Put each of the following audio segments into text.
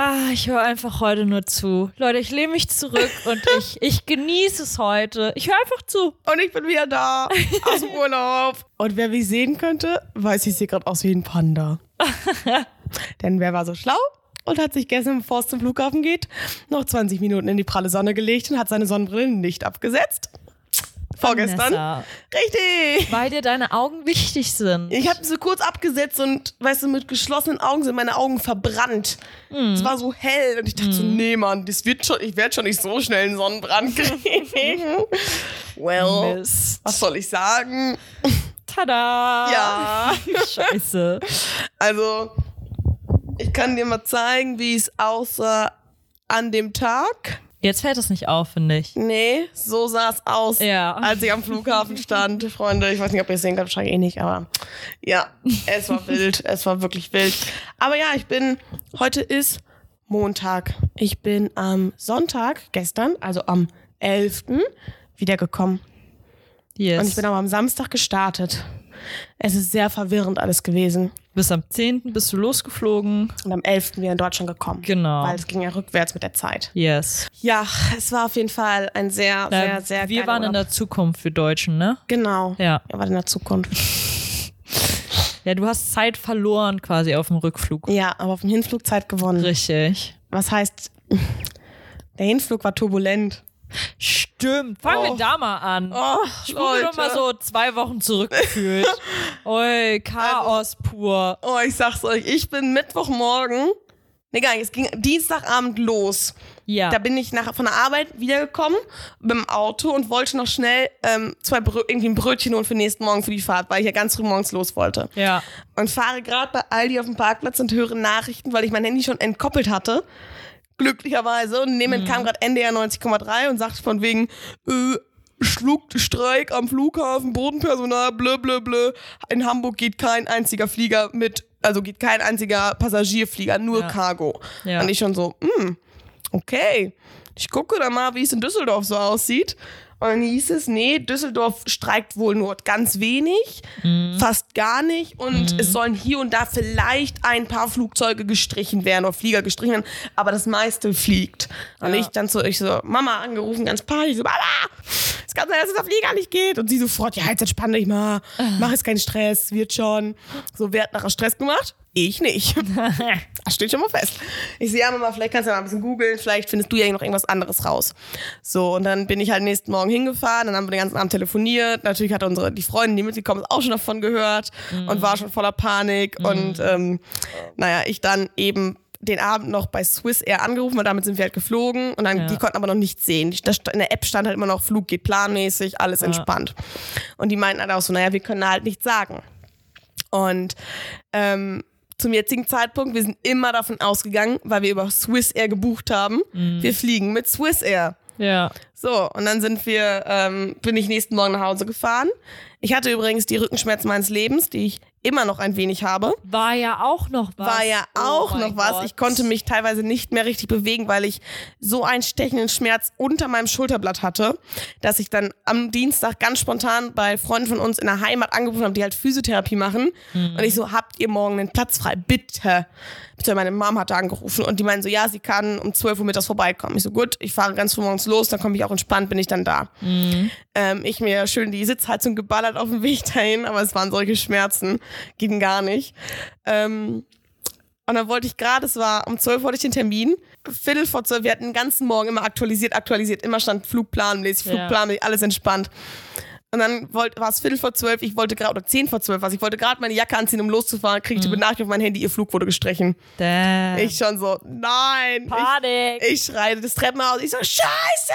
Ah, ich höre einfach heute nur zu. Leute, ich lehne mich zurück und ich, ich genieße es heute. Ich höre einfach zu. Und ich bin wieder da aus dem Urlaub. Und wer mich sehen könnte, weiß, ich sehe gerade aus wie ein Panda. Denn wer war so schlau und hat sich gestern, bevor es zum Flughafen geht, noch 20 Minuten in die pralle Sonne gelegt und hat seine Sonnenbrille nicht abgesetzt? Vorgestern. Vanessa, Richtig. weil dir deine Augen wichtig sind. Ich habe sie kurz abgesetzt und, weißt du, mit geschlossenen Augen sind meine Augen verbrannt. Es war so hell und ich dachte so, nee, Mann, das wird schon, ich werde schon nicht so schnell einen Sonnenbrand kriegen. well, Mist. was soll ich sagen? Tada! Ja. Scheiße. Also, ich kann dir mal zeigen, wie es aussah an dem Tag. Jetzt fällt es nicht auf, finde ich. Nee, so sah es aus, Ja. als ich am Flughafen stand, Freunde. Ich weiß nicht, ob ihr es sehen könnt, wahrscheinlich eh nicht, aber ja, es war wild. Es war wirklich wild. Aber ja, ich bin, heute ist Montag. Ich bin am Sonntag, gestern, also am 11. wiedergekommen. Yes. Und ich bin aber am Samstag gestartet. Es ist sehr verwirrend alles gewesen. Bis am 10. bist du losgeflogen. Und am 11. wieder in Deutschland gekommen. Genau. Weil es ging ja rückwärts mit der Zeit. Yes. Ja, es war auf jeden Fall ein sehr, sehr, Ja, sehr wir waren in Urlaub. der Zukunft für Deutschen, ne? Genau. Ja. Wir waren in der Zukunft. Ja, du hast Zeit verloren quasi auf dem Rückflug. Ja, aber auf dem Hinflug Zeit gewonnen. Richtig. Was heißt, der Hinflug war turbulent. Stimmt. Fangen Oh. wir da mal an. Oh, Ich wurde doch mal so zwei Wochen zurückgefühlt. Oi, Chaos pur. Oh, ich sag's euch, ich bin Mittwochmorgen. Nee, gar nicht, es ging Dienstagabend los. Ja. Da bin ich nach, von der Arbeit wiedergekommen mit dem Auto und wollte noch schnell ähm, zwei Brö irgendwie ein Brötchen holen für nächsten Morgen für die Fahrt, weil ich ja ganz früh morgens los wollte. ja. Und fahre gerade bei Aldi auf dem Parkplatz und höre Nachrichten, weil ich mein Handy schon entkoppelt hatte. Glücklicherweise. Und neben kam gerade NDR 90,3 und sagte von wegen, äh, schluckt Streik am Flughafen, Bodenpersonal, blö, blö, blö. In Hamburg geht kein einziger Flieger mit, also geht kein einziger Passagierflieger, nur Ja. Cargo. Ja. Und ich schon so, hm, okay. Ich gucke dann mal, wie es in Düsseldorf so aussieht. Und dann hieß es, nee, Düsseldorf streikt wohl nur ganz wenig, fast gar nicht. Und es sollen hier und da vielleicht ein paar Flugzeuge gestrichen werden oder Flieger gestrichen werden, aber das meiste fliegt. Und Ja. ich dann so, ich so, Mama angerufen, ganz panisch, so, Mama, es kann sein, dass der Flieger nicht geht. Und sie sofort, ja, jetzt entspann dich mal, mach jetzt keinen Stress, wird schon. So, wer hat nachher Stress gemacht? Ich nicht. Das steht schon mal fest. Ich sehe ja Mama, vielleicht kannst du ja mal ein bisschen googeln, vielleicht findest du ja noch irgendwas anderes raus. So, und dann bin ich halt nächsten Morgen hingefahren, dann haben wir den ganzen Abend telefoniert. Natürlich hat unsere, die Freundin, die mitgekommen ist, auch schon davon gehört und war schon voller Panik. Und ähm, naja, ich dann eben den Abend noch bei Swiss Air angerufen, weil damit sind wir halt geflogen und dann, Ja. die konnten aber noch nichts sehen. In der App stand halt immer noch, Flug geht planmäßig, alles entspannt. Und die meinten halt auch so, naja, wir können halt nichts sagen. Und ähm, zum jetzigen Zeitpunkt, wir sind immer davon ausgegangen, weil wir über Swiss Air gebucht haben, wir fliegen mit Swiss Air. Ja. So, und dann sind wir, ähm, bin ich nächsten Morgen nach Hause gefahren. Ich hatte übrigens die Rückenschmerzen meines Lebens, die ich immer noch ein wenig habe. War ja auch noch was. War ja Oh auch mein noch was. Gott. Ich konnte mich teilweise nicht mehr richtig bewegen, weil ich so einen stechenden Schmerz unter meinem Schulterblatt hatte, dass ich dann am Dienstag ganz spontan bei Freunden von uns in der Heimat angerufen habe, die halt Physiotherapie machen. Und ich so, habt ihr morgen einen Platz frei? Bitte. Bitte, meine Mom hatte angerufen und die meinen so, ja, sie kann um 12 Uhr mittags vorbeikommen. Ich so, gut, ich fahre ganz früh morgens los, dann komme ich auch entspannt, bin ich dann da. Ähm, ich mir schön die Sitzheizung geballert auf dem Weg dahin, aber es waren solche Schmerzen, ging gar nicht. Ähm, und dann wollte ich gerade, es war um 12 wollte ich den Termin, Viertel vor 12, wir hatten den ganzen Morgen immer aktualisiert, aktualisiert, immer stand Flugplan, lese ich Ja. Flugplan, alles entspannt. Und dann war es Viertel vor zwölf, ich wollte gerade, oder zehn vor zwölf, was, ich wollte gerade meine Jacke anziehen, um loszufahren, kriege ich die Benachrichtigung auf mein Handy, ihr Flug wurde gestrichen. Damn. Ich schon so, nein. Panik. Ich, ich schreie das Treppenhaus, ich so, scheiße!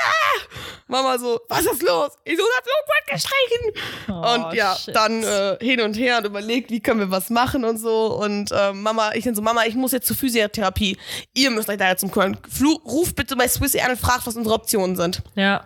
Mama so, was ist los? Ich so, der Flug wird gestrichen. Oh, und ja, shit. dann äh, hin und her und überlegt, wie können wir was machen und so. Und äh, Mama, ich dann so, Mama, ich muss jetzt zur Physiotherapie. Ihr müsst euch da jetzt um kümmern. Flu ruf bitte bei Swiss Air an und fragt, was unsere Optionen sind. Ja.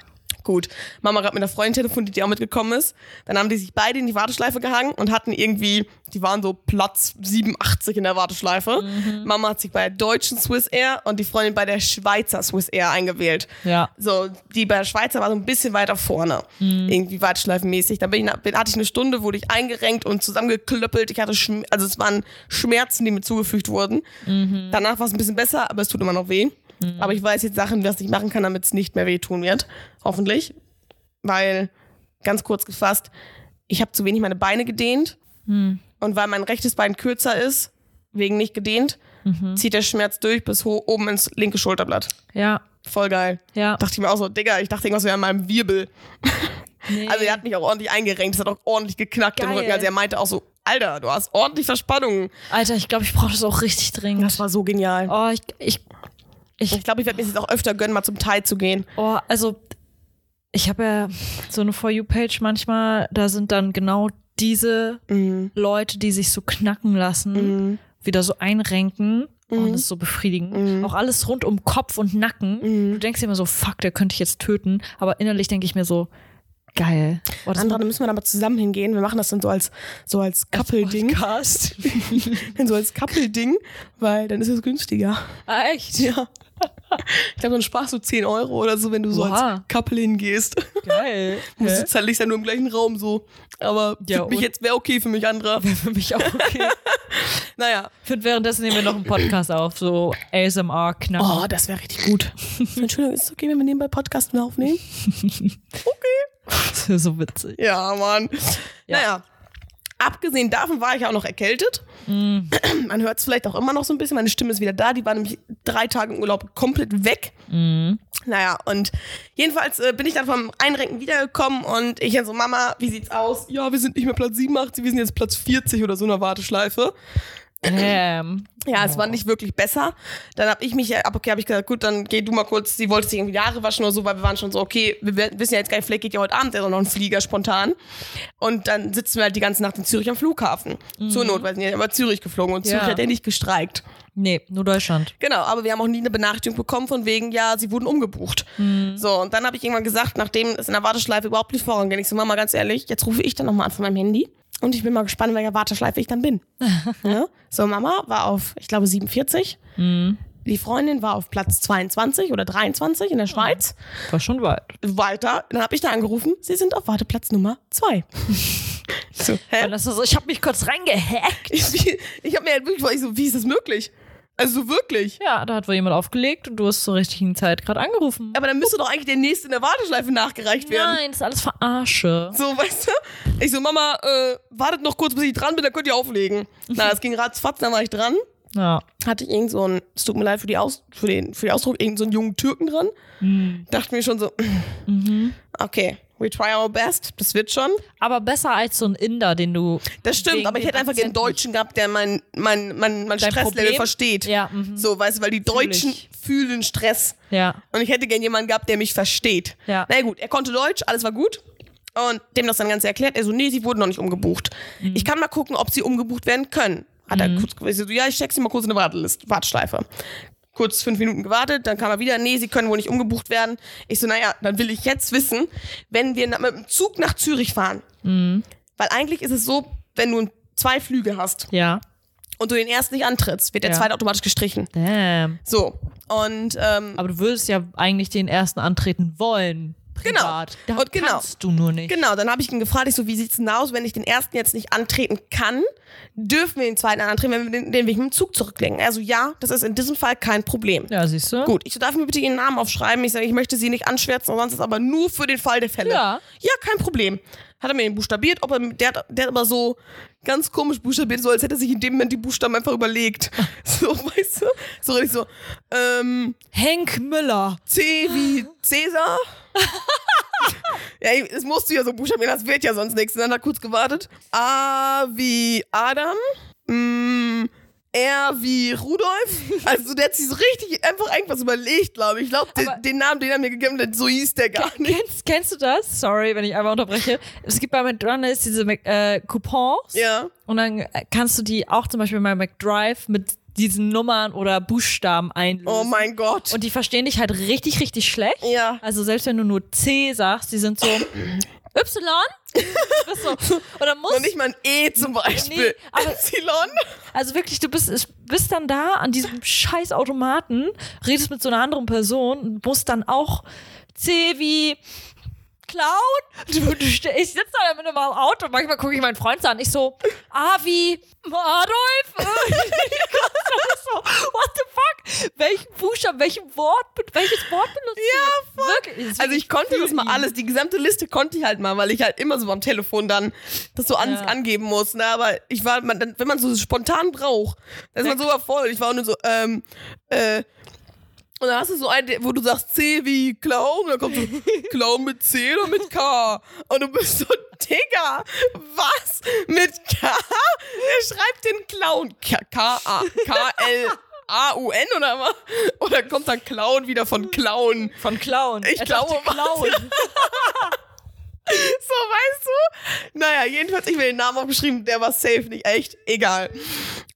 Gut. Mama hat mit einer Freundin telefoniert, die auch mitgekommen ist. Dann haben die sich beide in die Warteschleife gehangen und hatten irgendwie, die waren so Platz 87 in der Warteschleife. Mama hat sich bei der deutschen Swiss Air und die Freundin bei der Schweizer Swiss Air eingewählt. Ja. So, die bei der Schweizer war so ein bisschen weiter vorne. Irgendwie warteschleifenmäßig. Dann bin ich, bin, hatte ich eine Stunde, wurde ich eingerenkt und zusammengeklöppelt. Ich hatte, Schm also es waren Schmerzen, die mir zugefügt wurden. Danach war es ein bisschen besser, aber es tut immer noch weh. Aber ich weiß jetzt Sachen, was ich machen kann, damit es nicht mehr wehtun wird. Hoffentlich. Weil, ganz kurz gefasst, ich habe zu wenig meine Beine gedehnt. Und weil mein rechtes Bein kürzer ist, wegen nicht gedehnt, zieht der Schmerz durch bis oben ins linke Schulterblatt. Ja. Voll geil. Ja. Dachte ich mir auch so, Digga, ich dachte irgendwas wäre an meinem Wirbel. Nee. Also er hat mich auch ordentlich eingerenkt, es hat auch ordentlich geknackt im Geil. Rücken. Also er meinte auch so, Alter, du hast ordentlich Verspannungen. Alter, ich glaube, ich brauche das auch richtig dringend. Das war so genial. Oh, ich, ich, ich, Ich glaube, ich werde mir das jetzt auch öfter gönnen, mal zum Thai zu gehen. oh, also ich habe ja so eine For You-Page manchmal, da sind dann genau diese Mhm. Leute, die sich so knacken lassen, wieder so einrenken. Und das ist so befriedigend. Auch alles rund um Kopf und Nacken. Du denkst dir immer so, fuck, der könnte ich jetzt töten. Aber innerlich denke ich mir so, geil. Oh, Andere, dann müssen wir da mal zusammen hingehen. Wir machen das dann so als, so als Couple-Ding. Podcast. so als Couple-Ding, weil dann ist es günstiger. ah, echt? Ja. Ich glaube, dann sparst du 10 Euro oder so, wenn du so Oha. als Couple hingehst. Geil. Du sitzt halt nicht dann nur im gleichen Raum so. Aber Ja, mich jetzt wäre okay, für mich anderer. Für mich auch okay. Naja. Ich finde, währenddessen nehmen wir noch einen Podcast auf, so ASMR knacken. Oh, das wäre richtig gut. Entschuldigung, ist es okay, wenn wir nebenbei Podcast aufnehmen? Das ist so witzig. Ja, Mann. Naja. Abgesehen davon war ich auch noch erkältet. Man hört es vielleicht auch immer noch so ein bisschen. Meine Stimme ist wieder da. Die war nämlich drei Tage im Urlaub komplett weg. Naja, und jedenfalls äh, bin ich dann vom Einrenken wiedergekommen und ich dann so, Mama, wie sieht's aus? Ja, wir sind nicht mehr Platz 87, wir sind jetzt Platz 40 oder so in der Warteschleife. Ähm, Ja, es war nicht wirklich besser. Dann habe ich mich, ab okay, habe ich gesagt, gut, dann geh du mal kurz, sie wollte sich irgendwie die Haare waschen oder so, weil wir waren schon so, okay, wir wissen ja jetzt gar nicht, vielleicht geht ja heute Abend ja noch ein Flieger spontan. Und dann sitzen wir halt die ganze Nacht in Zürich am Flughafen. Zur Not, weil sie sind ja über Zürich geflogen und Zürich Ja. hat ja nicht gestreikt. nee, nur Deutschland. Genau, aber wir haben auch nie eine Benachrichtigung bekommen von wegen, ja, sie wurden umgebucht. So, und dann habe ich irgendwann gesagt, nachdem es in der Warteschleife überhaupt nicht vorangeht, ich so, Mama, ganz ehrlich, jetzt rufe ich dann nochmal an von meinem Handy und ich bin mal gespannt, in welcher Warteschleife ich dann bin. ja? So, Mama war auf, ich glaube, 47. Die Freundin war auf Platz 22 oder 23 in der Schweiz. War schon weit. Weiter, dann habe ich da angerufen, sie sind auf Warteplatz Nummer 2. so, hä? So, ich habe mich kurz reingehackt. Ich, ich habe mir halt wirklich, ich so, wie ist das möglich? Also so wirklich. Ja, da hat wohl jemand aufgelegt und du hast zur richtigen Zeit gerade angerufen. Aber dann müsste doch eigentlich der nächste in der Warteschleife nachgereicht werden. Nein, das ist alles Verarsche. So, weißt du? Ich so, Mama, äh, wartet noch kurz, bis ich dran bin, dann könnt ihr auflegen. Na, es ging ratzfatz, dann war ich dran. Ja. Hatte ich irgend so einen, es tut mir leid für, die Aus, für, den, für den Ausdruck, irgend so einen jungen Türken dran. Dachte mir schon so, okay, we try our best, das wird schon. Aber besser als so ein Inder, den du. Das stimmt, aber ich hätte einfach den Deutschen gehabt, der mein, mein, mein, mein Stresslevel Problem? versteht. Ja, mhm. So, weißt du, weil die Deutschen ich. fühlen Stress. Ja. Und ich hätte gern jemanden gehabt, der mich versteht. Ja. Na gut, er konnte Deutsch, alles war gut. Und dem das dann ganz erklärt. Er so, nee, sie wurden noch nicht umgebucht. Mhm. Ich kann mal gucken, ob sie umgebucht werden können. Hat er kurz so, ja, ich check sie mal kurz in der Warteliste, Warteschleife. Kurz fünf Minuten gewartet, dann kam er wieder, nee, sie können wohl nicht umgebucht werden. Ich so, naja, dann will ich jetzt wissen, wenn wir mit dem Zug nach Zürich fahren. Mhm. Weil eigentlich ist es so, wenn du zwei Flüge hast Ja. und du den ersten nicht antrittst, wird der Ja. zweite automatisch gestrichen. Damn. So. Und ähm, Aber du würdest ja eigentlich den ersten antreten wollen. Privat. Da Und genau. kannst du nur nicht. Genau, dann habe ich ihn gefragt, ich so, wie sieht's denn aus, wenn ich den ersten jetzt nicht antreten kann, dürfen wir den zweiten antreten, wenn wir den, den Weg mit dem Zug zurücklegen? Also ja, das ist in diesem Fall kein Problem. Ja, siehst du? Gut, ich so, darf mir bitte Ihren Namen aufschreiben? Ich sage, ich möchte Sie nicht anschwärzen, sonst ist aber nur für den Fall der Fälle. Ja. Ja, kein Problem. Hat er mir den buchstabiert, ob er, der, der hat aber so ganz komisch buchstabiert, so als hätte er sich in dem Moment die Buchstaben einfach überlegt. So, weißt du? So richtig so, ähm, Henk Müller. C wie Cäsar. ja, das musst du ja so buchstabieren, das wird ja sonst nichts. Und dann hat er kurz gewartet. A wie Adam. Mm, R wie Rudolf. Also der hat sich so richtig einfach irgendwas überlegt, glaube ich. Ich glaube, den, den Namen, den er mir gegeben hat, so hieß der gar nicht. Kennst, kennst du das? Sorry, wenn ich einmal unterbreche. Es gibt bei McDonalds diese äh, Coupons. Ja. Und dann kannst du die auch zum Beispiel bei McDrive mit diesen Nummern oder Buchstaben einlösen. Oh mein Gott. Und die verstehen dich halt richtig, richtig schlecht. Ja. Also selbst wenn du nur C sagst, die sind so Y. Bist so. Oder musst Und nicht mal ein E zum Beispiel. Nee, aber- Epsilon. Also wirklich, du bist, bist dann da an diesem scheiß Automaten, redest mit so einer anderen Person und musst dann auch C wie Clown. Du, du, ste- ich sitze da mit einem Auto, manchmal gucke ich meinen Freund so an, ich so, A wie Adolf. so, what the fuck? Welchen Buchstaben, welchen Wort, welches Wort benutzt Ja, du? Wirklich, Also ich konnte das mal ihn. alles, die gesamte Liste konnte ich halt mal, weil ich halt immer so am Telefon dann das so an, Ja. angeben muss. Ne? Aber ich war, man, wenn man so spontan braucht, dann ist man so überfordert. Ich war auch nur so, ähm, äh, und dann hast du so einen, wo du sagst C wie Clown, und dann kommt so Clown mit C oder mit K. Und du bist so, Digga, was? Mit K? Er schreibt den Clown. K-A, K-L. A-U-N oder was? Oder kommt dann Clown wieder von Clown? Von Clown. Ich Er glaube, Clown. So, weißt du? Naja, jedenfalls, ich mir den Namen aufgeschrieben, der war safe, nicht echt, egal.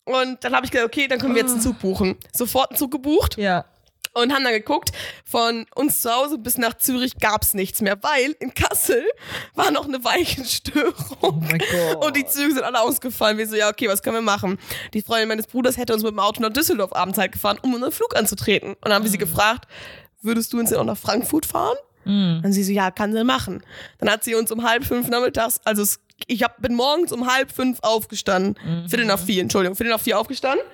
Und dann habe ich gedacht, okay, dann können wir jetzt einen Zug buchen. Sofort einen Zug gebucht Ja. Und haben dann geguckt, von uns zu Hause bis nach Zürich gab's nichts mehr, weil in Kassel war noch eine Weichenstörung. Oh mein Gott. Und die Züge sind alle ausgefallen. Wir so, ja, okay, was können wir machen? Die Freundin meines Bruders hätte uns mit dem Auto nach Düsseldorf abends halt gefahren, um unseren Flug anzutreten. Und dann haben wir sie gefragt, würdest du uns denn auch nach Frankfurt fahren? Dann sie so, ja, kann sie machen. Dann hat sie uns um halb fünf nachmittags, also es, ich hab, bin morgens um halb fünf aufgestanden. Viertel nach vier, Entschuldigung, Viertel nach vier aufgestanden.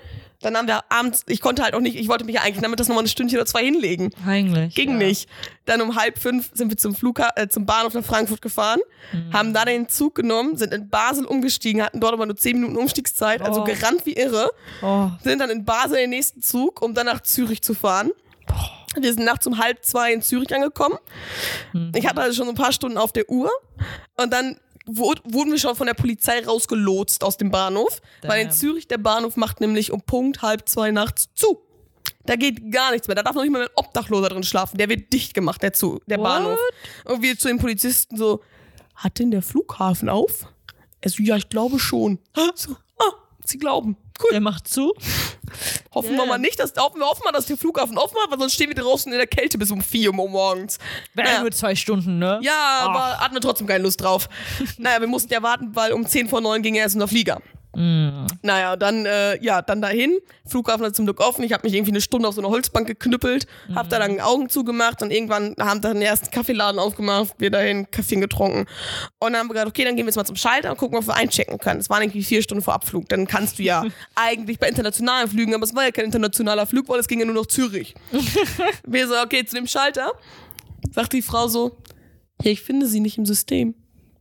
Dann haben wir abends, ich konnte halt auch nicht, ich wollte mich ja eigentlich nachmittags nochmal eine Stündchen oder zwei hinlegen. Eigentlich. Ging ja. nicht. Dann um halb fünf sind wir zum Flugha äh, zum Bahnhof nach Frankfurt gefahren, Mhm. haben da den Zug genommen, sind in Basel umgestiegen, hatten dort aber nur zehn Minuten Umstiegszeit, also Oh. gerannt wie irre, Oh. sind dann in Basel den nächsten Zug, um dann nach Zürich zu fahren. Wir sind nachts um halb zwei in Zürich angekommen. Ich hatte also schon ein paar Stunden auf der Uhr und dann wurden wir schon von der Polizei rausgelotst aus dem Bahnhof, weil in Damn. Zürich der Bahnhof macht nämlich um Punkt halb zwei nachts zu. Da geht gar nichts mehr. Da darf noch nicht mal ein Obdachloser drin schlafen. Der wird dicht gemacht, der, zu, der What? Bahnhof. Und wir zu den Polizisten so, hat denn der Flughafen auf? Er so, ja, ich glaube schon. So, ah, sie glauben. Cool. Der macht zu. Hoffen wir Ja. mal nicht, dass hoffen wir hoffen mal, dass der Flughafen offen hat, weil sonst stehen wir draußen in der Kälte bis um 4 Uhr morgens. Wäre Naja. nur zwei Stunden, ne? Ja, Ach. aber hatten wir trotzdem keine Lust drauf. naja, wir mussten ja warten, weil um 10 vor 9 ging erst unser Flieger. Naja, dann, äh, ja, dann dahin. Flughafen hat zum Glück offen. Ich habe mich irgendwie eine Stunde auf so eine Holzbank geknüppelt, habe da dann die Augen zugemacht und irgendwann haben dann den ersten Kaffeeladen aufgemacht, wir dahin Kaffee getrunken. Und dann haben wir gesagt, okay, dann gehen wir jetzt mal zum Schalter und gucken, ob wir einchecken können. Es waren irgendwie vier Stunden vor Abflug. Dann kannst du ja eigentlich bei internationalen Flügen, aber es war ja kein internationaler Flug, weil es ging ja nur nach Zürich. wir so, okay, zu dem Schalter. Sagt die Frau so, ja, ich finde sie nicht im System.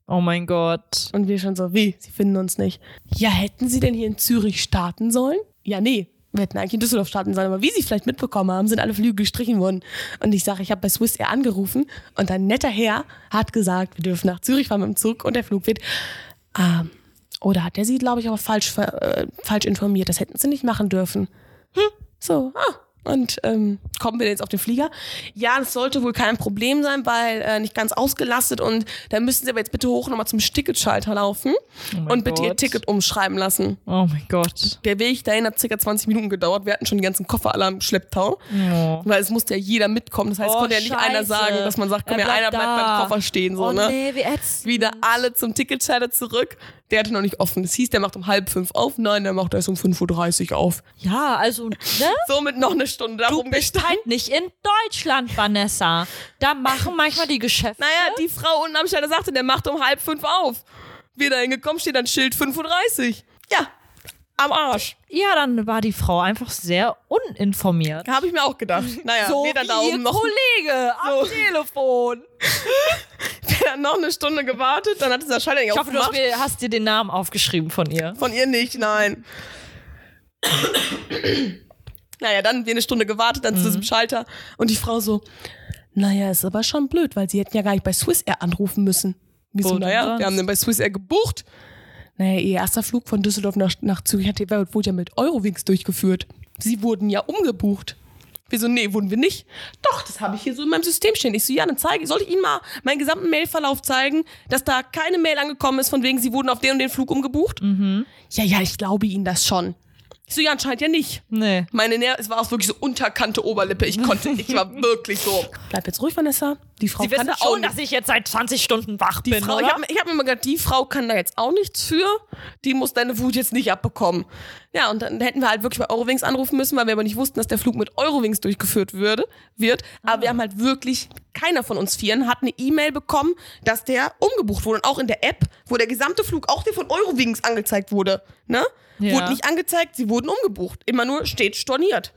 Oh mein Gott. Und wir schon so, wie? Sie finden uns nicht. Ja, hätten Sie denn hier in Zürich starten sollen? Ja, nee. Wir hätten eigentlich in Düsseldorf starten sollen, aber wie Sie vielleicht mitbekommen haben, sind alle Flüge gestrichen worden. Und ich sage, ich habe bei Swiss Air angerufen und ein netter Herr hat gesagt, wir dürfen nach Zürich fahren mit dem Zug und der Flug wird. Ähm, oder hat er Sie, glaube ich, aber falsch, äh, falsch informiert? Das hätten Sie nicht machen dürfen. Hm, so, ah. Und ähm, kommen wir denn jetzt auf den Flieger? Ja, das sollte wohl kein Problem sein, weil äh, nicht ganz ausgelastet und da müssen Sie aber jetzt bitte hoch nochmal zum Ticketschalter laufen mein und bitte Ihr Gott. Ticket umschreiben lassen. Oh mein Gott. Der Weg dahin hat circa 20 Minuten gedauert. Wir hatten schon die ganzen Koffer alle am Schlepptau. Oh. Weil es musste ja jeder mitkommen. Das heißt, es Oh, konnte ja nicht einer Scheiße. sagen, dass man sagt, komm, ja, einer bleibt beim Koffer stehen. So, oh ne? nee, wie ätzend. Wieder alle zum Ticketschalter zurück. Der hatte noch nicht offen. Das hieß, der macht um halb fünf auf. Nein, der macht erst um 5.30 Uhr auf. Ja, also, ne? Somit noch eine Stunde Du darum bist gestanden. halt nicht in Deutschland, Vanessa. Da machen manchmal die Geschäfte. Naja, die Frau unten am Schalter sagte, der macht um halb fünf auf. Wir da hingekommen, steht dann Schild 5.30 Uhr. Ja, am Arsch. Ja, dann war die Frau einfach sehr uninformiert. Habe ich mir auch gedacht. Naja, so dann wie da oben noch, Kollege am So. Telefon. wir dann noch eine Stunde gewartet. Dann hat dieser Schalter nicht Ich hoffe, du hast, aufgemacht. hast dir den Namen aufgeschrieben von ihr. Von ihr nicht, nein. naja, dann wir eine Stunde gewartet, dann zu diesem Schalter. Und die Frau so, naja, ist aber schon blöd, weil sie hätten ja gar nicht bei Swiss Air anrufen müssen. Wir so, Wo denn naja, wir haben dann bei Swiss Air gebucht. Naja, ihr erster Flug von Düsseldorf nach, nach Zürich hat, wurde ja mit Eurowings durchgeführt. Sie wurden ja umgebucht. Wir so, nee, wurden wir nicht. Doch, das habe ich hier so in meinem System stehen. Ich so, ja, dann zeige, soll ich Ihnen mal meinen gesamten Mailverlauf zeigen, dass da keine Mail angekommen ist, von wegen, Sie wurden auf den und den Flug umgebucht? Ja, ja, ich glaube Ihnen das schon. Ich so, ja, anscheinend ja nicht. Nee. Meine Nähe, es war auch wirklich so unterkante Oberlippe. Ich konnte, ich war wirklich so. Bleib jetzt ruhig, Vanessa. Die Frau Sie kann wissen das schon, schon. dass ich jetzt seit 20 Stunden wach bin, Frau, ich oder? habe ich hab mir immer gedacht, die Frau kann da jetzt auch nichts für. Die muss deine Wut jetzt nicht abbekommen. Ja, und dann hätten wir halt wirklich bei Eurowings anrufen müssen, weil wir aber nicht wussten, dass der Flug mit Eurowings durchgeführt würde, wird. Aber wir haben halt wirklich, keiner von uns Vieren hat eine E-Mail bekommen, dass der umgebucht wurde. Und auch in der App, wo der gesamte Flug, auch der von Eurowings angezeigt wurde, ne? Ja. Wurde nicht angezeigt, sie wurden umgebucht. Immer nur steht storniert.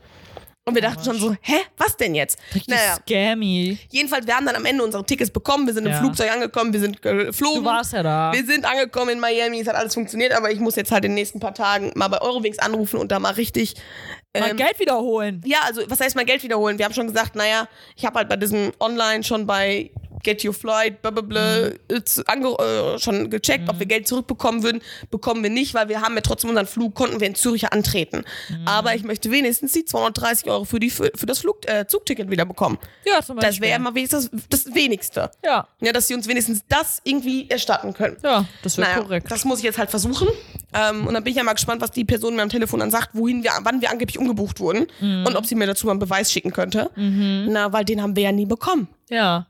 Und wir dachten schon so, hä, was denn jetzt? Richtig scammy. Jedenfalls, wir haben dann am Ende unsere Tickets bekommen, wir sind im Ja. Flugzeug angekommen, wir sind geflogen. Du warst ja da. Wir sind angekommen in Miami, es hat alles funktioniert, aber ich muss jetzt halt in den nächsten paar Tagen mal bei Eurowings anrufen und da mal richtig. Mal Ähm, Geld wiederholen. ja, also was heißt mal Geld wiederholen? Wir haben schon gesagt, naja, ich habe halt bei diesem Online schon bei Get Your Flight, blablabla, ange äh, schon gecheckt, ob wir Geld zurückbekommen würden. Bekommen wir nicht, weil wir haben ja trotzdem unseren Flug, konnten wir in Zürich antreten. Aber ich möchte wenigstens die 230 Euro für, die, für, für das Flug, äh, Zugticket wieder bekommen. Ja, zum Beispiel. Das wäre ja mal wenigstens das, das Wenigste. Ja. Ja, dass sie uns wenigstens das irgendwie erstatten können. Ja, das wäre Naja, korrekt. Das muss ich jetzt halt versuchen. Ähm, und dann bin ich ja mal gespannt, was die Person mir am Telefon dann sagt, wohin wir, wann wir angeblich umgebucht wurden Mhm. und ob sie mir dazu mal einen Beweis schicken könnte. Na, weil den haben wir ja nie bekommen. ja.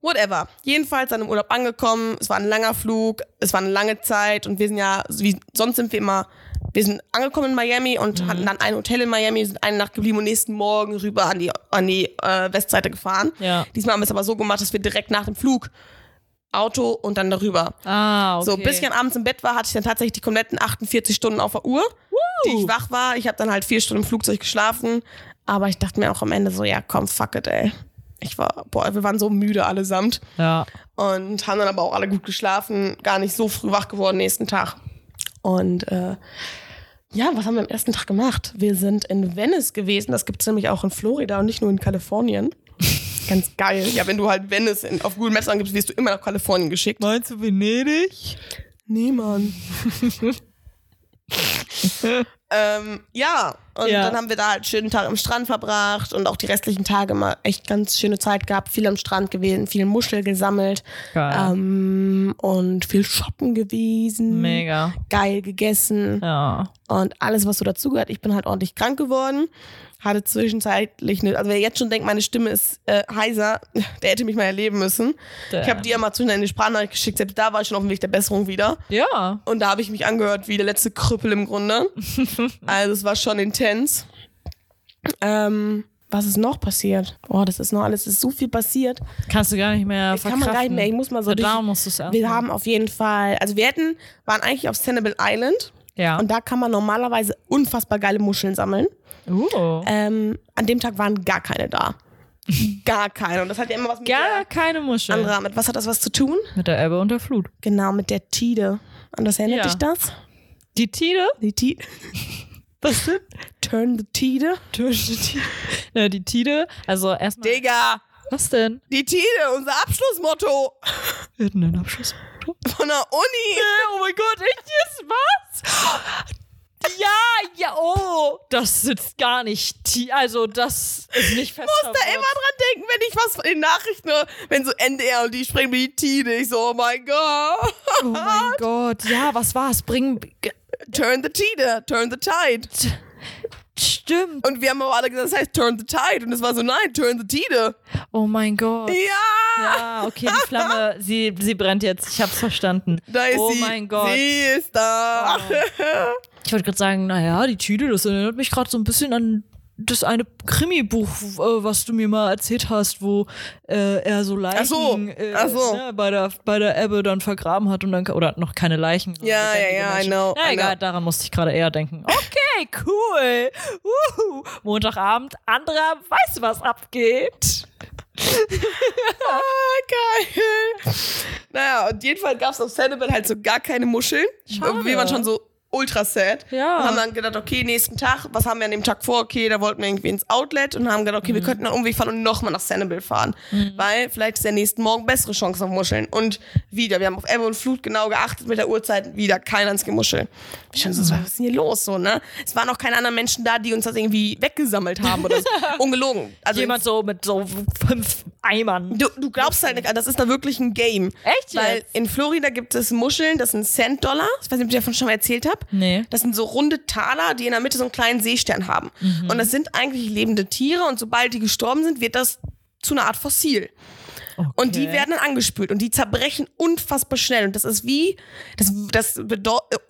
Whatever. Jedenfalls dann im Urlaub angekommen. Es war ein langer Flug, es war eine lange Zeit und wir sind ja, wie sonst sind wir immer, wir sind angekommen in Miami und hatten dann ein Hotel in Miami, sind eine Nacht geblieben und nächsten Morgen rüber an die, an die äh, Westseite gefahren. Ja. Diesmal haben wir es aber so gemacht, dass wir direkt nach dem Flug Auto und dann darüber. Ah, okay. So, bis ich dann abends im Bett war, hatte ich dann tatsächlich die kompletten 48 Stunden auf der Uhr, die ich wach war. Ich habe dann halt vier Stunden im Flugzeug geschlafen. Aber ich dachte mir auch am Ende so, ja komm, fuck it, ey. Ich war, boah, wir waren so müde allesamt Ja. und haben dann aber auch alle gut geschlafen, gar nicht so früh wach geworden nächsten Tag. Und äh, ja, was haben wir am ersten Tag gemacht? Wir sind in Venice gewesen, das gibt es nämlich auch in Florida und nicht nur in Kalifornien. Ganz geil. Ja, wenn du halt Venice in, auf Google Maps angibst, wirst du immer nach Kalifornien geschickt. Meinst du Venedig? Nee, Mann. ähm, ja, und Ja. dann haben wir da halt einen schönen Tag am Strand verbracht und auch die restlichen Tage mal echt ganz schöne Zeit gehabt, viel am Strand gewesen, viel Muschel gesammelt ähm, und viel shoppen gewesen. Mega. Geil gegessen Ja. und alles, was so dazugehört. Ich bin halt ordentlich krank geworden. Hatte zwischenzeitlich eine, also wer jetzt schon denkt, meine Stimme ist äh, heiser, der hätte mich mal erleben müssen. Ich habe dir ja mal zwischendurch eine Sprachnachricht geschickt, selbst da war ich schon auf dem Weg der Besserung wieder. Ja. Und da habe ich mich angehört wie der letzte Krüppel im Grunde. also es war schon intens. Ähm, was ist noch passiert? Oh, das ist noch alles, es ist so viel passiert. Kannst du gar nicht mehr Ich kann man gar nicht mehr, ich muss mal so durch. Da musst du es Wir haben auf jeden Fall, also wir hätten, waren eigentlich auf Sanibel Island Ja. und da kann man normalerweise unfassbar geile Muscheln sammeln. uh. Ähm, an dem Tag waren gar keine da. Gar keine. Und das hat ja immer was mit Gar keine Muschel. anderer, mit was hat das was zu tun? Mit der Ebbe und der Flut. Genau, mit der Tide. An das erinnert Ja. dich das? Die Tide? Die Tide. Was denn? Turn the Tide. Die Tide. Ja, die Tide. Also erstmal. Digga, Was denn? die Tide, unser Abschlussmotto Wir hatten einen Abschluss. Von der Uni. Oh mein Gott, echt jetzt was? Ja, ja, oh. Das sitzt gar nicht. tie- Also, das ist nicht fest. Ich muss da immer dran denken, wenn ich was von den Nachrichten höre, wenn so NDR und die sprechen wie die Tide. Ich so, oh mein Gott. Oh mein Gott. Ja, was war's? Bring. Turn the Tide, turn the tide. Stimmt. Und wir haben aber alle gesagt, das heißt turn the tide. Und es war so, nein, turn the Tide. Oh mein Gott. Ja. Ja, okay, die Flamme, sie, sie brennt jetzt. Ich hab's verstanden. Da ist oh sie. mein Gott. Oh. Sie ist da. Ich wollte gerade sagen, naja, die Tüte, das erinnert mich gerade so ein bisschen an das eine Krimi-Buch, äh, was du mir mal erzählt hast, wo äh, er so Leichen so, äh, so. Ne, bei, der, bei der Ebbe dann vergraben hat und dann oder noch keine Leichen. Ja, ja, ja, I know, Na I egal, know. daran musste ich gerade eher denken. Okay, cool. Uhu. Montagabend, anderer weiß, was abgeht. ah, geil. Naja, und jedenfalls gab es auf Sanibel halt so gar keine Muscheln. Schade. Wir waren schon so ultra sad. Ja. Und haben dann gedacht, okay, nächsten Tag, was haben wir an dem Tag vor? Okay, da wollten wir irgendwie ins Outlet und haben gedacht, okay, Mhm. wir könnten einen Umweg fahren und nochmal nach Sanibel fahren. Weil vielleicht ist der nächsten Morgen bessere Chance auf Muscheln. Und wieder, wir haben auf Ebbe und Flut genau geachtet mit der Uhrzeit, wieder kein einzige Muschel. Ich schon so, was ist denn hier los? So, ne? Es waren auch keine anderen Menschen da, die uns das irgendwie weggesammelt haben oder so. Ungelogen. Also Jemand so mit so fünf Eimern. Du, du glaubst halt nicht, das ist da wirklich ein Game. Echt Weil jetzt? in Florida gibt es Muscheln, das sind Cent-Dollar. Ich weiß nicht, ob ich davon schon mal erzählt habe. Nee. Das sind so runde Taler, die in der Mitte so einen kleinen Seestern haben. Und das sind eigentlich lebende Tiere und sobald die gestorben sind, wird das zu einer Art Fossil. Und die Okay. werden dann angespült und die zerbrechen unfassbar schnell. Und das ist wie, das, das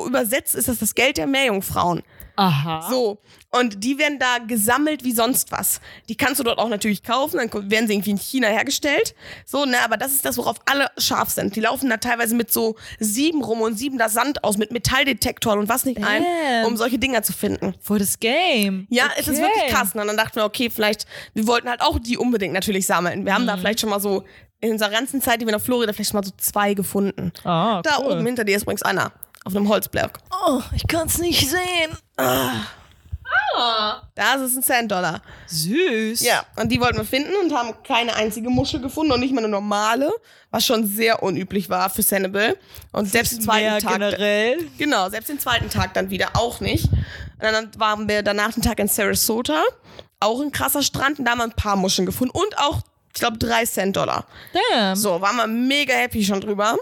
übersetzt ist das das Geld der Meerjungfrauen. Aha. So. Und die werden da gesammelt wie sonst was. Die kannst du dort auch natürlich kaufen, dann werden sie irgendwie in China hergestellt. So, ne, aber das ist das, worauf alle scharf sind. Die laufen da teilweise mit so sieben rum und sieben da Sand aus, mit Metalldetektoren und was nicht ein, Damn. um solche Dinger zu finden. Voll das Game. Ja, okay. es ist wirklich krass. Und dann dachten wir, okay, vielleicht, wir wollten halt auch die unbedingt natürlich sammeln. Wir haben Mhm. da vielleicht schon mal so, in unserer ganzen Zeit, die wir nach Florida, vielleicht schon mal so zwei gefunden. Ah, Da cool. oben hinter dir ist übrigens einer. Auf einem Holzblock. Oh, ich kann's nicht sehen. Das ist ein Cent-Dollar. Süß. Ja, und die wollten wir finden und haben keine einzige Muschel gefunden und nicht mal eine normale, was schon sehr unüblich war für Sanibel. Und selbst den zweiten Tag. generell. Genau, selbst den zweiten Tag dann wieder auch nicht. Und dann waren wir danach den Tag in Sarasota, auch ein krasser Strand, und da haben wir ein paar Muscheln gefunden und auch, ich glaube, drei Cent Dollar. Damn. So, waren wir mega happy schon drüber.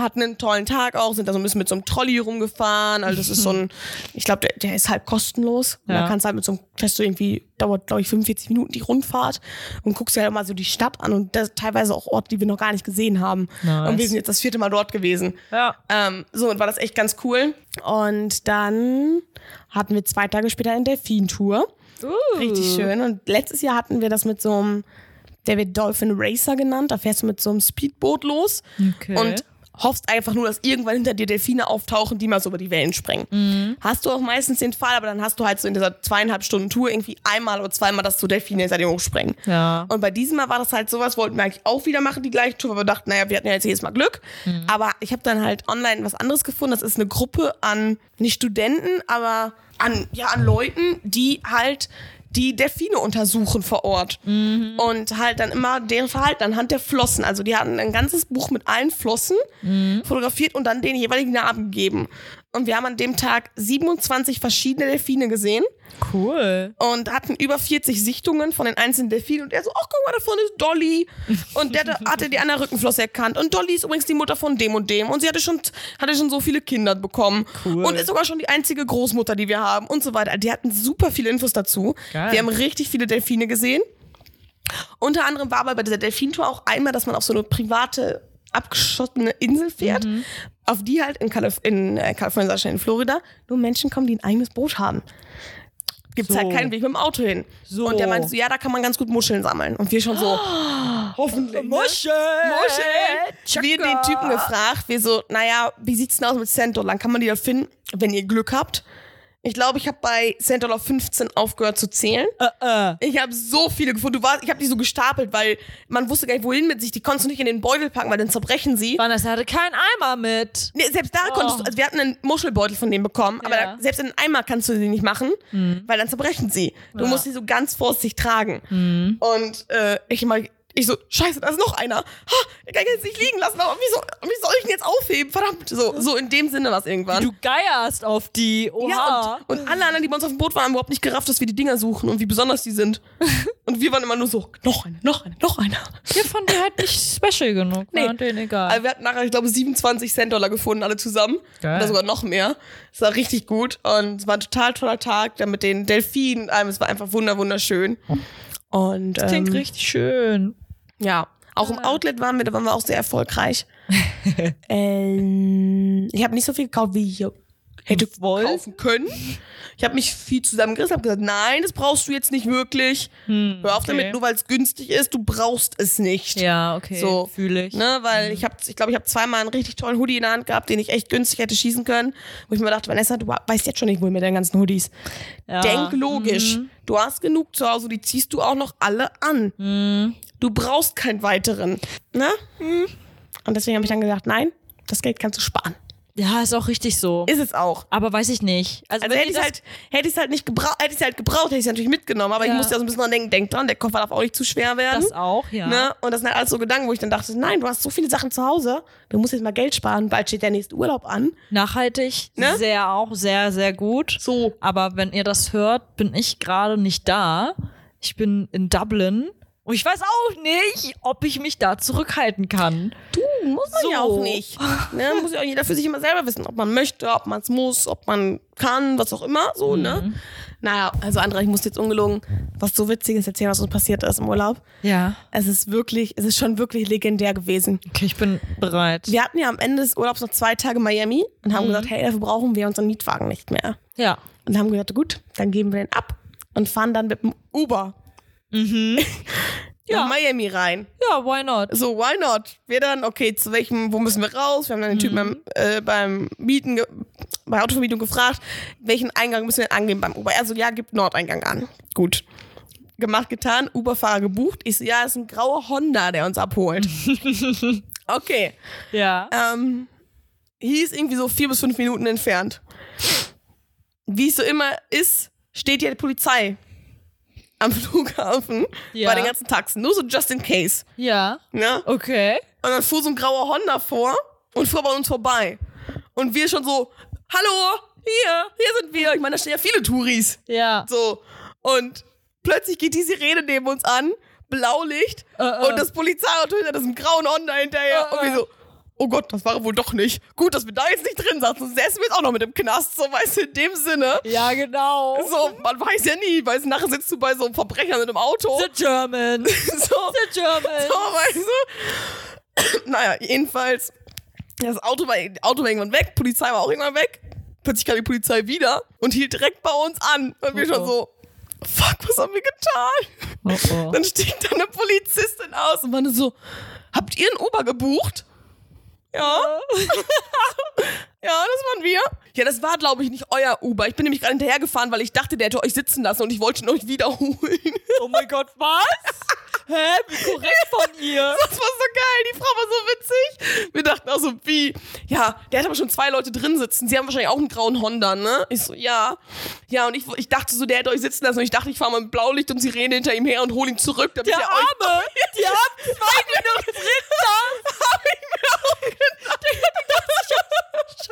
Hatten einen tollen Tag auch, sind da so ein bisschen mit so einem Trolley rumgefahren. Also das ist so ein, ich glaube, der, der ist halt kostenlos. Und Ja. Da kannst du halt mit so einem, fährst du irgendwie, dauert glaube ich 45 Minuten die Rundfahrt und guckst dir halt mal so die Stadt an und das teilweise auch Orte, die wir noch gar nicht gesehen haben. Nice. Und wir sind jetzt das vierte Mal dort gewesen. Ja. Ähm, so, und war das echt ganz cool. Und dann hatten wir zwei Tage später eine Delfin-Tour. Uh. Richtig schön. Und letztes Jahr hatten wir das mit so einem, der wird Dolphin Racer genannt. Da fährst du mit so einem Speedboot los Okay. und hoffst einfach nur, dass irgendwann hinter dir Delfine auftauchen, die mal so über die Wellen springen. Mhm. Hast du auch meistens den Fall, aber dann hast du halt so in dieser zweieinhalb Stunden Tour irgendwie einmal oder zweimal, dass so Delfine hinter dir hochspringen. Ja. Und bei diesem Mal war das halt sowas, wollten wir eigentlich auch wieder machen, die gleiche Tour, weil wir dachten, naja, wir hatten ja jetzt jedes Mal Glück. Mhm. Aber ich habe dann halt online was anderes gefunden. Das ist eine Gruppe an, nicht Studenten, aber an, ja, an Leuten, die halt die Delfine untersuchen vor Ort. Mhm. Und halt dann immer deren Verhalten anhand der Flossen. Also die hatten ein ganzes Buch mit allen Flossen Mhm. fotografiert und dann den jeweiligen Namen gegeben. Und wir haben an dem Tag 27 verschiedene Delfine gesehen Cool. und hatten über 40 Sichtungen von den einzelnen Delfinen und er so, ach guck mal, da vorne ist Dolly und der hatte- die an der Rückenflosse erkannt und Dolly ist übrigens die Mutter von dem und dem und sie hatte schon, hatte schon so viele Kinder bekommen Cool. und ist sogar schon die einzige Großmutter, die wir haben und so weiter. Die hatten super viele Infos dazu. Geil. Wir haben richtig viele Delfine gesehen. Unter anderem war aber bei dieser Delfintour auch einmal, dass man auf so eine private abgeschottene Insel fährt, Mhm. auf die halt in, Kalif in äh, Kalifornien, in Florida, nur Menschen kommen, die ein eigenes Boot haben. Gibt's So. halt keinen Weg mit dem Auto hin. So. Und der meinte so, ja, da kann man ganz gut Muscheln sammeln. Und wir schon so, hoffentlich. ne? Muschel. Muscheln. Wir den Typen gefragt, wir so, naja, wie sieht's denn aus mit Cent Dollar? Kann man die da finden, wenn ihr Glück habt? Ich glaube, ich habe bei Cent Dollar 15 aufgehört zu zählen. Äh, äh. Ich habe so viele gefunden. Du warst, ich habe die so gestapelt, weil man wusste gar nicht, wohin mit sich. Die konntest du nicht in den Beutel packen, weil dann zerbrechen sie. Vanessa hatte keinen Eimer mit. Nee, selbst da konntest du, also wir hatten einen Muschelbeutel von denen bekommen, aber Ja. da, selbst in einen Eimer kannst du sie nicht machen, weil dann zerbrechen sie. Du musst sie so ganz vorsichtig tragen. Und äh, ich mal, ich so, scheiße, da ist noch einer. Ha, ich kann jetzt nicht liegen lassen, aber wie soll, wie soll ich ihn jetzt aufheben? Verdammt, so, so in dem Sinne was irgendwann. Du geierst auf die. Oha. ja, und, und alle anderen, die bei uns auf dem Boot waren, haben überhaupt nicht gerafft, dass wir die Dinger suchen und wie besonders die sind. und wir waren immer nur so, noch eine, noch eine, noch eine. Wir fanden die halt nicht special genug. Nee. War denen egal. Also wir hatten nachher, ich glaube, 27 Cent Dollar gefunden, alle zusammen. Geil. Oder sogar noch mehr. Es war richtig gut und es war ein total toller Tag, dann mit den Delfinen und allem. Es war einfach wunder, wunderschön. Und Klingt ähm, richtig schön. ja, auch im Outlet waren wir, da waren wir auch sehr erfolgreich. ähm, ich habe nicht so viel gekauft, wie ich hätte Wollt? kaufen können. Ich habe mich viel zusammengerissen, habe gesagt, nein, das brauchst du jetzt nicht wirklich. Hör auf okay. damit, nur weil es günstig ist, du brauchst es nicht. Ja, okay. So, fühle ich. Ne, weil ich habe, ich glaube, ich habe zweimal einen richtig tollen Hoodie in der Hand gehabt, den ich echt günstig hätte schießen können. Wo ich mir dachte, Vanessa, du weißt jetzt schon nicht, wohin mit deinen ganzen Hoodies. Ja. Denk logisch. Du hast genug zu Hause, die ziehst du auch noch alle an. Du brauchst keinen weiteren. Ne? Und deswegen habe ich dann gesagt, nein, das Geld kannst du sparen. Ja, ist auch richtig so. Ist es auch. Aber weiß ich nicht. Also, Also hätte ich das- halt, hätte ich halt nicht gebraucht, hätte ich halt gebraucht, hätte ich natürlich mitgenommen, aber Ja. ich musste ja so ein bisschen dran denken, denk dran, der Koffer darf auch nicht zu schwer werden. das auch, ja. Ne? Und das sind halt alles so Gedanken, wo ich dann dachte, nein, du hast so viele Sachen zu Hause, du musst jetzt mal Geld sparen, bald steht der nächste Urlaub an. Nachhaltig, Ne? sehr auch, sehr, sehr gut. So. Aber wenn ihr das hört, bin ich gerade nicht da. Ich bin in Dublin Und ich weiß auch nicht, ob ich mich da zurückhalten kann. Du, muss man So. ja auch nicht. Ne? Muss ja auch jeder für sich immer selber wissen, ob man möchte, ob man es muss, ob man kann, was auch immer. So, ne? Naja, also Andra, ich muss jetzt ungelogen was so Witziges erzählen, was uns passiert ist im Urlaub. Ja. Es ist wirklich, es ist schon wirklich legendär gewesen. Okay, ich bin bereit. Wir hatten ja am Ende des Urlaubs noch zwei Tage Miami und haben gesagt, hey, dafür brauchen wir unseren Mietwagen nicht mehr. Ja. Und haben gesagt, gut, dann geben wir den ab und fahren dann mit dem Uber Ja. nach Miami rein. Ja, why not? So, why not? Wir dann, okay, zu welchem, wo müssen wir raus? Wir haben dann den Typen beim, äh, beim Mieten, bei Autovermietung gefragt, welchen Eingang müssen wir angeben beim Uber? Er so, ja, gibt Nordeingang an. Gut. Gemacht, getan, Uberfahrer gebucht. Ich so, ja, ist ein grauer Honda, der uns abholt. okay. Ja. Ähm, hieß irgendwie so vier bis fünf Minuten entfernt. Wie es so immer ist, steht ja die Polizei am Flughafen Ja. bei den ganzen Taxen. Nur so just in case. Ja. Ne? Okay. Und dann fuhr so ein grauer Honda vor und fuhr bei uns vorbei. Und wir schon so, hallo, hier, hier sind wir. Ich meine, da stehen ja viele Touris. Ja. So. Und plötzlich geht die Sirene neben uns an, Blaulicht Äh, äh. und das Polizeiauto hinter diesem grauen Honda hinterher. Äh, und wir so, oh Gott, das war wohl doch nicht. Gut, dass wir da jetzt nicht drin saßen, sonst säßen wir jetzt auch noch mit im Knast, so weißt du, in dem Sinne. Ja, genau. So, man weiß ja nie, weil nachher sitzt du bei so einem Verbrecher mit einem Auto. The German. So, The German. so, weißt du? naja, jedenfalls, das Auto war, Auto war irgendwann weg, Polizei war auch irgendwann weg. Plötzlich kam die Polizei wieder und hielt direkt bei uns an. Und wir Oh, schon oh. so, fuck, was haben wir getan? Oh, oh. Dann stieg da eine Polizistin aus und war so, habt ihr einen Uber gebucht? Ja. Ja, das waren wir. Ja, das war, glaube ich, nicht euer Uber. Ich bin nämlich gerade hinterhergefahren, weil ich dachte, der hätte euch sitzen lassen und ich wollte ihn euch wiederholen. Oh mein Gott, was? Hä? Wie korrekt von ihr. Das war so geil, die Frau war so witzig. Wir dachten also, wie? Ja, der hat aber schon zwei Leute drin sitzen. Sie haben wahrscheinlich auch einen grauen Honda, ne? Ich so, ja. Ja, und ich, ich dachte so, der hätte euch sitzen lassen und ich dachte, ich fahre mal mit Blaulicht und Sirene hinter ihm her und hole ihn zurück, damit Der er euch... Arme. Die haben zwei Minuten drin.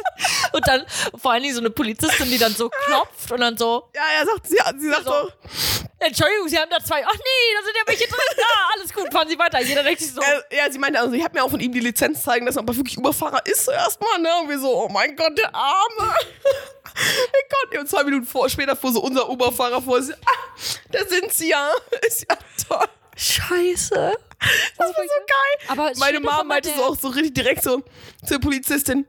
Und dann vor allen Dingen so eine Polizistin, die dann so klopft und dann so, Ja, er sagt, sie, sie sagt So. so, Entschuldigung, Sie haben da zwei. Ach nee, da sind ja welche drin. Ja, alles gut, fahren Sie weiter. Jeder denkt sich so, äh, ja, sie meinte, also ich habe mir auch von ihm die Lizenz zeigen lassen, ob er wirklich Uberfahrer ist so erstmal, ne? Und wir so, oh mein Gott, der Arme. wir konnten und zwei Minuten vor, später fuhr so unser Uberfahrer vor. Sie, ah, da sind sie ja. Ist ja toll. Scheiße. Das war so geil. Aber Meine Mom meinte so auch so richtig direkt so zur Polizistin.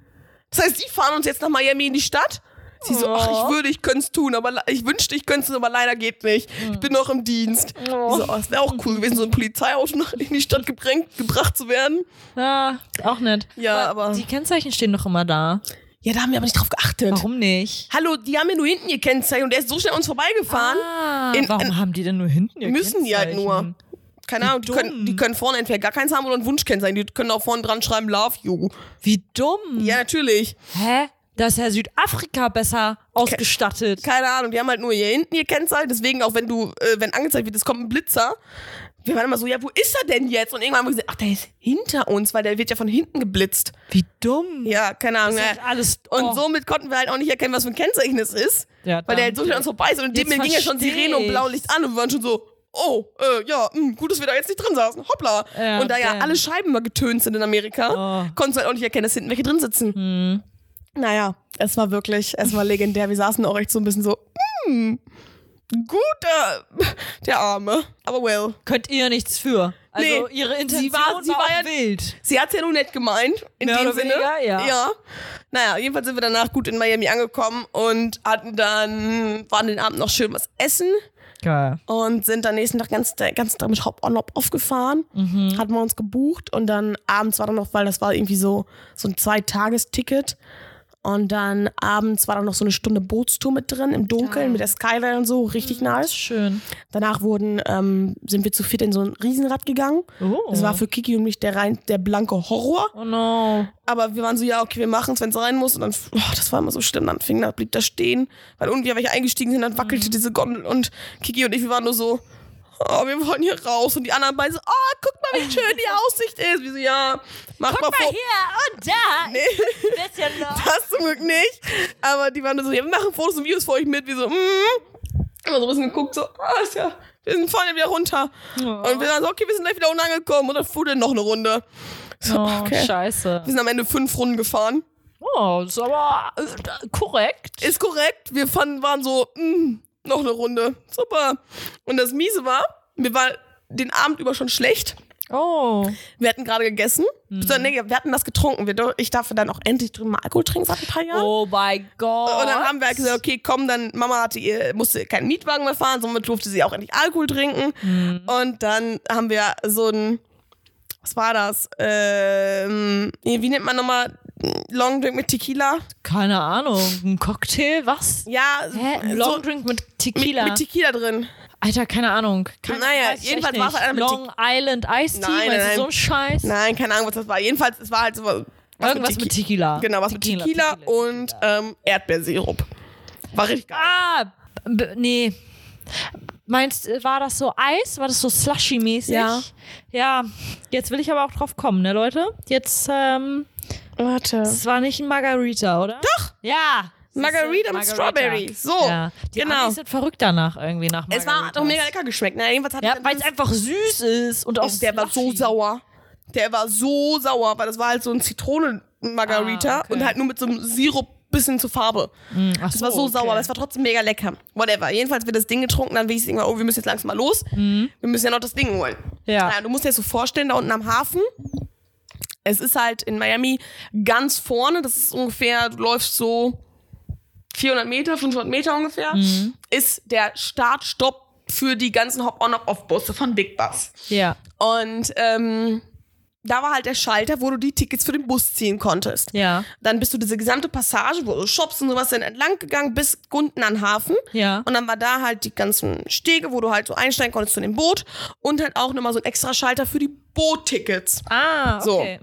Das heißt, die fahren uns jetzt nach Miami in die Stadt? Sie so, ach, ich würde, ich könnte es tun, aber ich wünschte, ich könnte es, aber leider geht nicht. Ich bin noch im Dienst. Oh. So, das wäre auch cool gewesen, so ein Polizeiauto noch in die Stadt gebrängt, gebracht zu werden. Ja, auch nett. Ja, aber- Die Kennzeichen stehen doch immer da. Ja, da haben wir aber nicht drauf geachtet. Warum nicht? Hallo, die haben ja nur hinten ihr Kennzeichen und der ist so schnell an uns vorbeigefahren. Ah, In- warum in- haben die denn nur hinten ihr Müssen die halt nur. Keine Ahnung, die können, die können vorne entweder gar keins haben oder ein Wunschkennzeichen. Die können auch vorne dran schreiben, love you. Wie dumm. Ja, natürlich. Hä? Da ist ja Südafrika besser ausgestattet. Keine Ahnung, die haben halt nur hier hinten ihr Kennzeichen. Deswegen auch, wenn du, äh, wenn angezeigt wird, es kommt ein Blitzer. Wir waren immer so, ja, wo ist er denn jetzt? Und irgendwann haben wir gesagt, ach, der ist hinter uns, weil der wird ja von hinten geblitzt. Wie dumm. Ja, keine Ahnung. Das ist ja. halt alles. Und oh. somit konnten wir halt auch nicht erkennen, was für ein Kennzeichen es ist. Ja, weil der halt so schnell an uns vorbei ist. Und dem ging ja schon Sirene und ich. Blaulicht an und wir waren schon so, oh, äh, ja, mh, gut, dass wir da jetzt nicht drin saßen. Hoppla. Ja, und da ja damn. alle Scheiben mal getönt sind in Amerika, Oh. konntest du halt auch nicht erkennen, dass hinten welche drin sitzen. Hm. Naja, es war wirklich, es war legendär. Wir saßen auch echt so ein bisschen so, hm, gut, äh, der Arme. Aber well. Könnt ihr nichts für. Also Nee, ihre Intention sie war- sie war auch ja- wild. Sie hat's ja nun nett gemeint, in Mehr dem Sinne. weniger, ja. ja. Naja, jedenfalls sind wir danach gut in Miami angekommen und hatten dann, waren den Abend noch schön was essen Geil. und sind dann nächsten Tag ganz, ganzen Tag mit Haupturlaub aufgefahren. Mhm. Hatten wir uns gebucht und dann abends war dann noch, weil das war irgendwie so, so ein Zweitagesticket. Und dann abends war dann noch so eine Stunde Bootstour mit drin, im Dunkeln, mit der Skyline und so, richtig nice. Schön. Danach wurden, ähm, sind wir zu viert in so ein Riesenrad gegangen. Oh. Das war für Kiki und mich der rein, der blanke Horror. Oh no. Aber wir waren so, ja, okay, wir machen es, wenn es rein muss. Und dann, oh, das war immer so schlimm. Dann fing, da blieb da stehen, weil irgendwie welche eingestiegen sind, dann wackelte Mhm. diese Gondel und Kiki und ich, wir waren nur so, oh, wir wollen hier raus. Und die anderen beiden so, oh, guck mal, wie schön die Aussicht ist. Wir so, ja, mach mal vor. hier und da. Nee, Bisschen noch. das zum Glück nicht. Aber die waren so, ja, wir machen Fotos und Videos für euch mit. Wir so, mm. Immer so ein bisschen geguckt, so, ah, ist ja, wir sind vorne wieder runter. Oh. Und wir sagen so, okay, wir sind gleich wieder unten angekommen. Und dann fuhr noch eine Runde. So, Oh, okay. scheiße. Wir sind am Ende fünf Runden gefahren. Oh, ist aber äh, korrekt. Ist korrekt. Wir fanden, waren so, mh, noch eine Runde. Super. Und das Miese war, mir war den Abend über schon schlecht. Oh. Wir hatten gerade gegessen. So, nee, wir hatten das getrunken. Wir, ich darf dann auch endlich drüben mal Alkohol trinken seit ein paar Jahren. Oh mein Gott. Und dann haben wir halt gesagt, okay, komm, dann Mama hatte ihr, musste keinen Mietwagen mehr fahren, somit durfte sie auch endlich Alkohol trinken. Mhm. Und dann haben wir so ein, was war das? Ähm, wie nennt man nochmal Long Drink mit Tequila? Keine Ahnung. Ein Cocktail? Was? Ja, Hä? Ein so Long Drink mit mit, Tequila? mit Tequila drin. Alter, keine Ahnung. Keine, Naja, jedenfalls war es halt mit Long Island Iced Tea, Nein, nein, so ein Scheiß. Nein, keine Ahnung, was das war. Jedenfalls, es war halt so was Irgendwas mit Tequila. Genau, was mit Tequila und ähm, Erdbeersirup. War richtig geil. Ah, nee. Meinst du, war das so Eis? War das so slushy-mäßig? Ja. Ja, jetzt will ich aber auch drauf kommen, ne, Leute? Jetzt, ähm, Warte. es war nicht ein Margarita, oder? Doch. Ja. Margarita mit Strawberry. So, Ja. Die genau. Amis sind verrückt danach irgendwie nach Es Margaritas. war doch mega lecker geschmeckt. Jedenfalls hat Ja, weil es einfach süß ist und auch der war so sauer. Der war so sauer, weil das war halt so ein Zitronen-Margarita Ah, okay. und halt nur mit so einem Sirup bisschen zur Farbe. Ach Das war so okay. sauer, aber es war trotzdem mega lecker. Whatever. Jedenfalls wird das Ding getrunken, dann will ich irgendwann, oh, wir müssen jetzt langsam mal los. Wir müssen ja noch das Ding holen. Ja. Naja, du musst dir das so vorstellen, da unten am Hafen. Es ist halt in Miami ganz vorne, das ist ungefähr, du läufst so 400 Meter, 500 Meter ungefähr, Mhm. ist der Startstopp für die ganzen Hop-on-Hop-off-Busse von Big Bus. Ja. Und ähm, da war halt der Schalter, wo du die Tickets für den Bus ziehen konntest. Ja. Dann bist du diese gesamte Passage, wo du Shops und sowas sind, entlang gegangen bis unten an den Hafen. Ja. Und dann war da halt die ganzen Stege, wo du halt so einsteigen konntest zu dem Boot. Und halt auch nochmal so ein extra Schalter für die Boottickets. Ah, So. okay.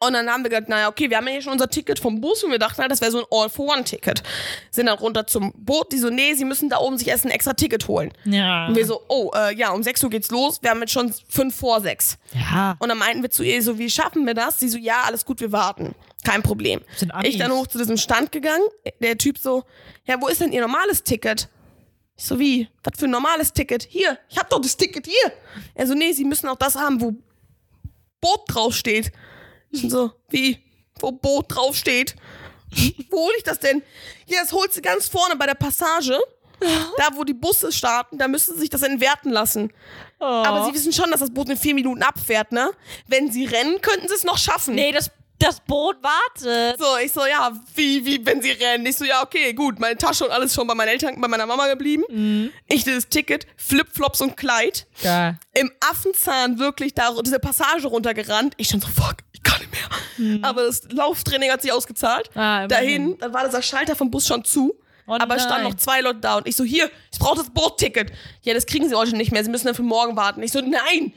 Und dann haben wir gedacht, naja, okay, wir haben ja hier schon unser Ticket vom Bus und wir dachten halt, das wäre so ein All-for-One-Ticket. Sind dann runter zum Boot, die so, nee, sie müssen da oben sich erst ein extra Ticket holen. Ja. Und wir so, oh, äh, ja, um 6 Uhr geht's los, wir haben jetzt schon fünf vor sechs. ja. Und dann meinten wir zu ihr so, wie schaffen wir das? Sie so, ja, alles gut, wir warten. Kein Problem. Ich dann hoch zu diesem Stand gegangen. Der Typ so, ja, wo ist denn Ihr normales Ticket? Ich so, wie? Was für ein normales Ticket? Hier, ich hab doch das Ticket hier. Er so, nee, Sie müssen auch das haben, wo Boot draufsteht. Ich so, wie? Wo Boot draufsteht? Wo hol ich das denn? Ja, das holst du ganz vorne bei der Passage. Da, wo die Busse starten, da müssen sie sich das entwerten lassen. Oh. Aber sie wissen schon, dass das Boot in vier Minuten abfährt, ne? Wenn sie rennen, könnten sie es noch schaffen. Nee, das, das Boot wartet. So, ich so, ja, wie, wie, wenn sie rennen? Ich so, ja, okay, gut, meine Tasche und alles schon bei meinen Eltern, bei meiner Mama geblieben. Mhm. Ich das Ticket, Flipflops und Kleid. Geil. Im Affenzahn wirklich da diese Passage runtergerannt. Ich schon so, fuck, mehr. Aber das Lauftraining hat sich ausgezahlt. Mhm. Ah. Dahin, dann war dieser Schalter vom Bus schon zu. Oh aber es standen nein. noch zwei Leute da und ich so, hier, ich brauche das Bootticket. Ja, das kriegen sie heute nicht mehr, sie müssen dann für morgen warten. Ich so, nein,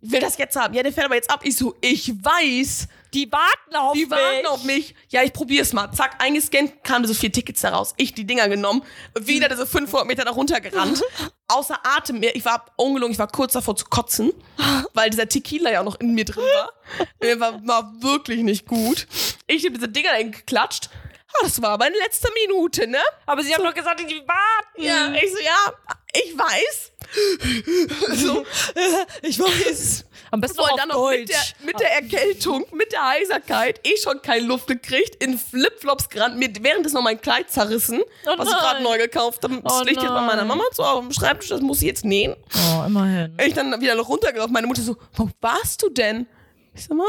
ich will das jetzt haben. Ja, der fährt aber jetzt ab. Ich so, ich weiß, Die warten auf die mich. warten auf mich. Ja, ich probier's mal. Zack, eingescannt, kamen so vier Tickets daraus. Ich die Dinger genommen, wieder diese 500 Meter da runtergerannt. Außer Atem. Ich war ungelungen, ich war kurz davor zu kotzen, weil dieser Tequila ja auch noch in mir drin war. Mir war, war wirklich nicht gut. Ich habe diese Dinger dann geklatscht. Ah, das war aber in letzter Minute, ne? Aber sie haben doch gesagt, die warten. Ja, ich so, ja, ich weiß. so, ich weiß. Am besten So, auf dann noch mit Deutsch. der, mit der Erkältung, mit der Heiserkeit, eh schon keine Luft gekriegt, in Flipflops gerannt, mir währenddessen noch mein Kleid zerrissen, Oh was ich gerade neu gekauft habe. Das Oh liegt jetzt bei meiner. Mama so auf dem Schreibtisch, das muss sie jetzt nähen. oh, immerhin. Ich dann wieder noch runtergelaufen, meine Mutter so, wo warst du denn? Ich so, Mama,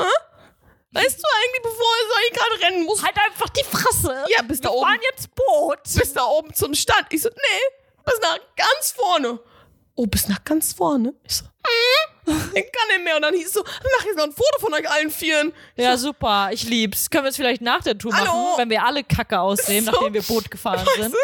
weißt du eigentlich, bevor ich gerade rennen muss, Halt einfach die Fresse. Ja, bis da Wir oben. fahren jetzt Boot. bis da oben zum Stand? Ich so, nee, bis nach ganz vorne. Oh, bis nach ganz vorne? Ich so, ich kann nicht mehr. Und dann hieß es so, mach jetzt noch ein Foto von euch allen Vieren. Ja, super. Ich lieb's. Können wir es vielleicht nach der Tour Hallo? machen, wenn wir alle kacke aussehen, So. nachdem wir Boot gefahren sind?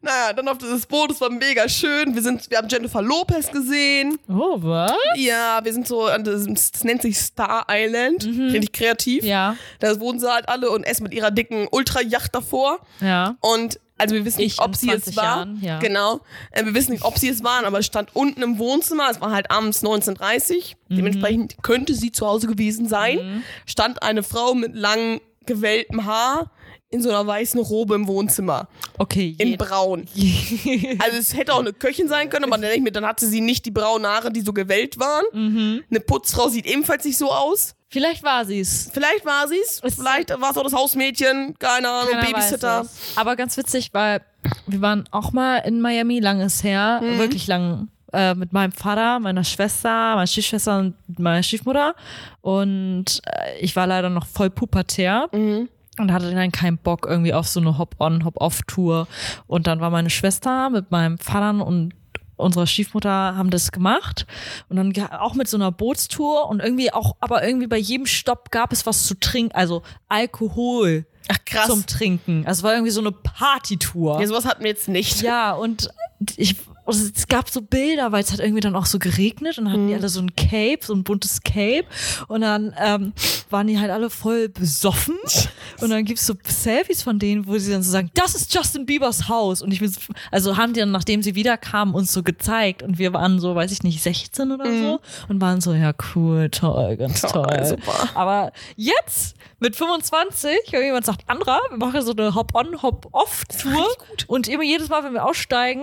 Naja, dann auf dieses Boot, es war mega schön. Wir, sind, wir haben Jennifer Lopez gesehen. Oh, was? Ja, wir sind so an diesem, das nennt sich Star Island. Richtig kreativ. Mhm. Ja, Da wohnen sie halt alle und essen mit ihrer dicken Ultrajacht davor. ja. Und also wir wissen nicht, Ich ob sie es 20 war. Jahren, ja. Genau. Äh, wir wissen nicht, ob sie es waren, aber es stand unten im Wohnzimmer. Es war halt abends 19.30 Mhm. Dementsprechend könnte sie zu Hause gewesen sein. Stand eine Frau mit langem, gewelltem Haar in so einer weißen Robe im Wohnzimmer. Okay, In je- braun. Also es hätte auch eine Köchin sein können, aber dann denke ich mir, dann hatte sie nicht die braunen Haare, die so gewellt waren. Mhm. Eine Putzfrau sieht ebenfalls nicht so aus. Vielleicht war sie's. Vielleicht war sie's, Es- vielleicht war es auch das Hausmädchen, keine Ahnung, Babysitter. Aber ganz witzig, weil wir waren auch mal in Miami, langes her, Mhm. wirklich lang, äh, mit meinem Vater, meiner Schwester, meiner Stiefschwester und meiner Stiefmutter. Und äh, ich war leider noch voll pubertär. Mhm. Und hatte dann keinen Bock irgendwie auf so eine Hop-on, Hop-off-Tour. Und dann war meine Schwester mit meinem Vater und unserer Stiefmutter haben das gemacht. Und dann auch mit so einer Bootstour und irgendwie auch, aber irgendwie bei jedem Stopp gab es was zu trinken, also Alkohol Ach krass. zum Trinken. Also es war irgendwie so eine Partytour. ja, sowas hatten wir jetzt nicht. Ja, und ich, also es gab so Bilder, weil es hat irgendwie dann auch so geregnet. Und dann hatten die alle so ein Cape, so ein buntes Cape. Und dann ähm, waren die halt alle voll besoffen. Und dann gibt's so Selfies von denen, wo sie dann so sagen, das ist Justin Biebers Haus. Und ich bin, so- also haben die dann, nachdem sie wiederkamen, uns so gezeigt. Und wir waren so, weiß ich nicht, 16 oder so. Und waren so, ja cool, toll, ganz Toll, toll. super. Aber jetzt mit 25, wenn jemand sagt, Andra, wir machen so eine Hop-on, Hop-off-Tour. Und immer jedes Mal, wenn wir aussteigen,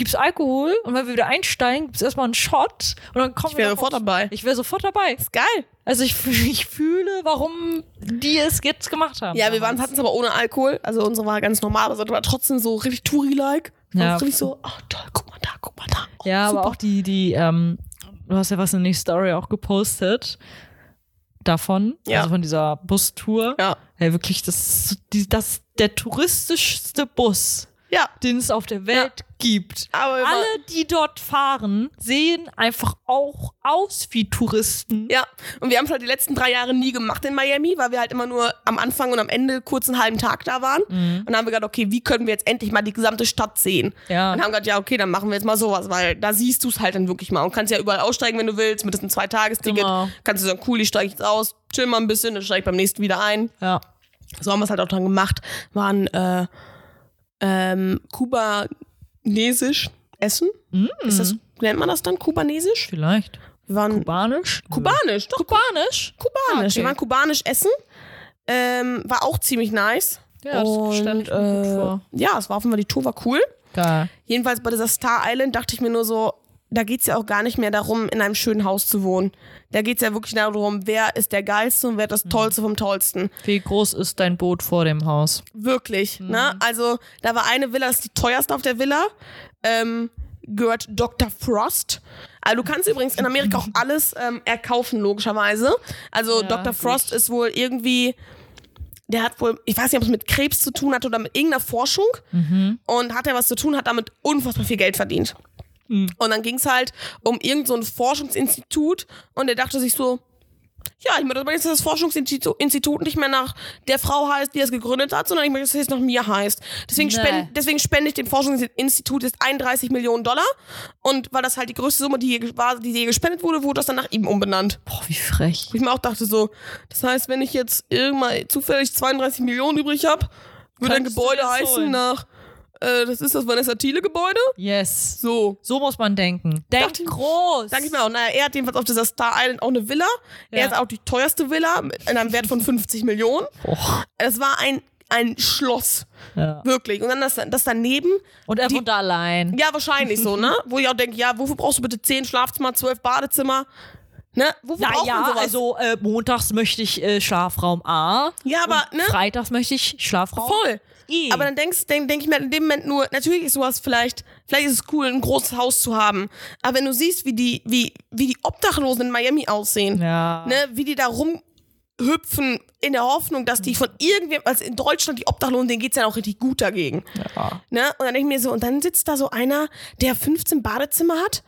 gibt's Alkohol und wenn wir wieder einsteigen, gibt's erstmal einen Shot und dann kommen Ich wir wäre noch sofort dabei. Ich wäre sofort dabei. Ist geil. Also ich, ich fühle, warum die es jetzt gemacht haben. Ja, wir hatten es aber ohne Alkohol. Also unsere war ganz normal, aber es war trotzdem so richtig Touri-like. Ja. Richtig so, ach toll, guck mal da, guck mal da. Oh, Ja, super. aber auch die, die, ähm, du hast ja was in die Story auch gepostet davon, Ja. also von dieser Bustour. Ja. Hey, wirklich, das ist die, das der touristischste Bus, Ja. den es auf der Welt gibt. Aber Alle, die dort fahren, sehen einfach auch aus wie Touristen. Ja, und wir haben es halt die letzten drei Jahre nie gemacht in Miami, weil wir halt immer nur am Anfang und am Ende kurz einen halben Tag da waren. Und dann haben wir gedacht, okay, wie können wir jetzt endlich mal die gesamte Stadt sehen? Ja. Und haben gedacht, ja, okay, dann machen wir jetzt mal sowas, weil da siehst du es halt dann wirklich mal und kannst ja überall aussteigen, wenn du willst, mit diesem Zwei-Tages-Ticket. Genau. Kannst du sagen, cool, ich steige jetzt aus, chill mal ein bisschen, dann steige ich beim nächsten wieder ein. Ja. So haben wir es halt auch dann gemacht. Waren äh, ähm, kubanesisch essen. Ist das, nennt man das dann kubanesisch? Vielleicht. Wir waren Kubanisch? kubanisch, doch Kubanisch? kubanisch. Okay. Wir waren kubanisch essen. Ähm, war auch ziemlich nice. Ja, das gut äh, vor. Ja, es war Fall, die Tour war cool. Geil. Jedenfalls bei dieser Star Island dachte ich mir nur so, da geht's ja auch gar nicht mehr darum, in einem schönen Haus zu wohnen. Da geht's ja wirklich darum, wer ist der Geilste und wer das Mhm. Tollste vom Tollsten. Wie groß ist dein Boot vor dem Haus? Wirklich, Mhm. ne? Also, da war eine Villa, das ist die teuerste auf der Villa. Ähm, gehört Dr. Frost. Also, du kannst übrigens in Amerika auch alles ähm, erkaufen, logischerweise. Also, Ja, Dr. gut. Frost ist wohl irgendwie. Der hat wohl, ich weiß nicht, ob es mit Krebs zu tun hat oder mit irgendeiner Forschung. Mhm. Und hat er was zu tun, hat damit unfassbar viel Geld verdient. Mhm. Und dann ging es halt um irgendein so ein Forschungsinstitut und er dachte sich so, ja, ich möchte aber jetzt, dass das Forschungsinstitut Institut nicht mehr nach der Frau heißt, die es gegründet hat, sondern ich möchte, dass es jetzt nach mir heißt. Deswegen, Nee. spend, deswegen spende ich dem Forschungsinstitut jetzt 31 Millionen Dollar. Und weil das halt die größte Summe, die je, war, die je gespendet wurde, wurde das dann nach ihm umbenannt. Boah, wie frech. Wo ich mir auch dachte so, das heißt, wenn ich jetzt irgendwann zufällig 32 Millionen übrig habe, würde ein Gebäude heißen nach, äh, das ist das Vanessa Thiele Gebäude. Yes. So. So muss man denken. Denk Dachte ich- groß. Sag ich mal auch, naja, er hat jedenfalls auf dieser Star Island auch eine Villa. Er Ja. ist auch die teuerste Villa mit einem Wert von 50 Millionen. Boah. Es war ein, ein Schloss, Ja. wirklich. Und dann das, das daneben, Und er wohnt da allein. ja, wahrscheinlich so, ne? Wo ich auch denke, ja, wofür brauchst du bitte 10 Schlafzimmer, 12 Badezimmer? Ne? Wofür braucht man Naja, sowas? also äh, montags möchte ich äh, Schlafraum A. Ja, aber, ne? Freitags möchte ich Schlafraum Voll. I. Aber dann denkst, denk, denk ich mir in dem Moment nur, natürlich ist sowas vielleicht, vielleicht ist es cool, ein großes Haus zu haben. Aber wenn du siehst, wie die, wie, wie die Obdachlosen in Miami aussehen, ja. ne, wie die da rumhüpfen in der Hoffnung, dass die von irgendwem, also in Deutschland die Obdachlosen, denen geht's ja auch richtig gut dagegen. ja. Ne? Und dann denke ich mir so, und dann sitzt da so einer, der 15 Badezimmer hat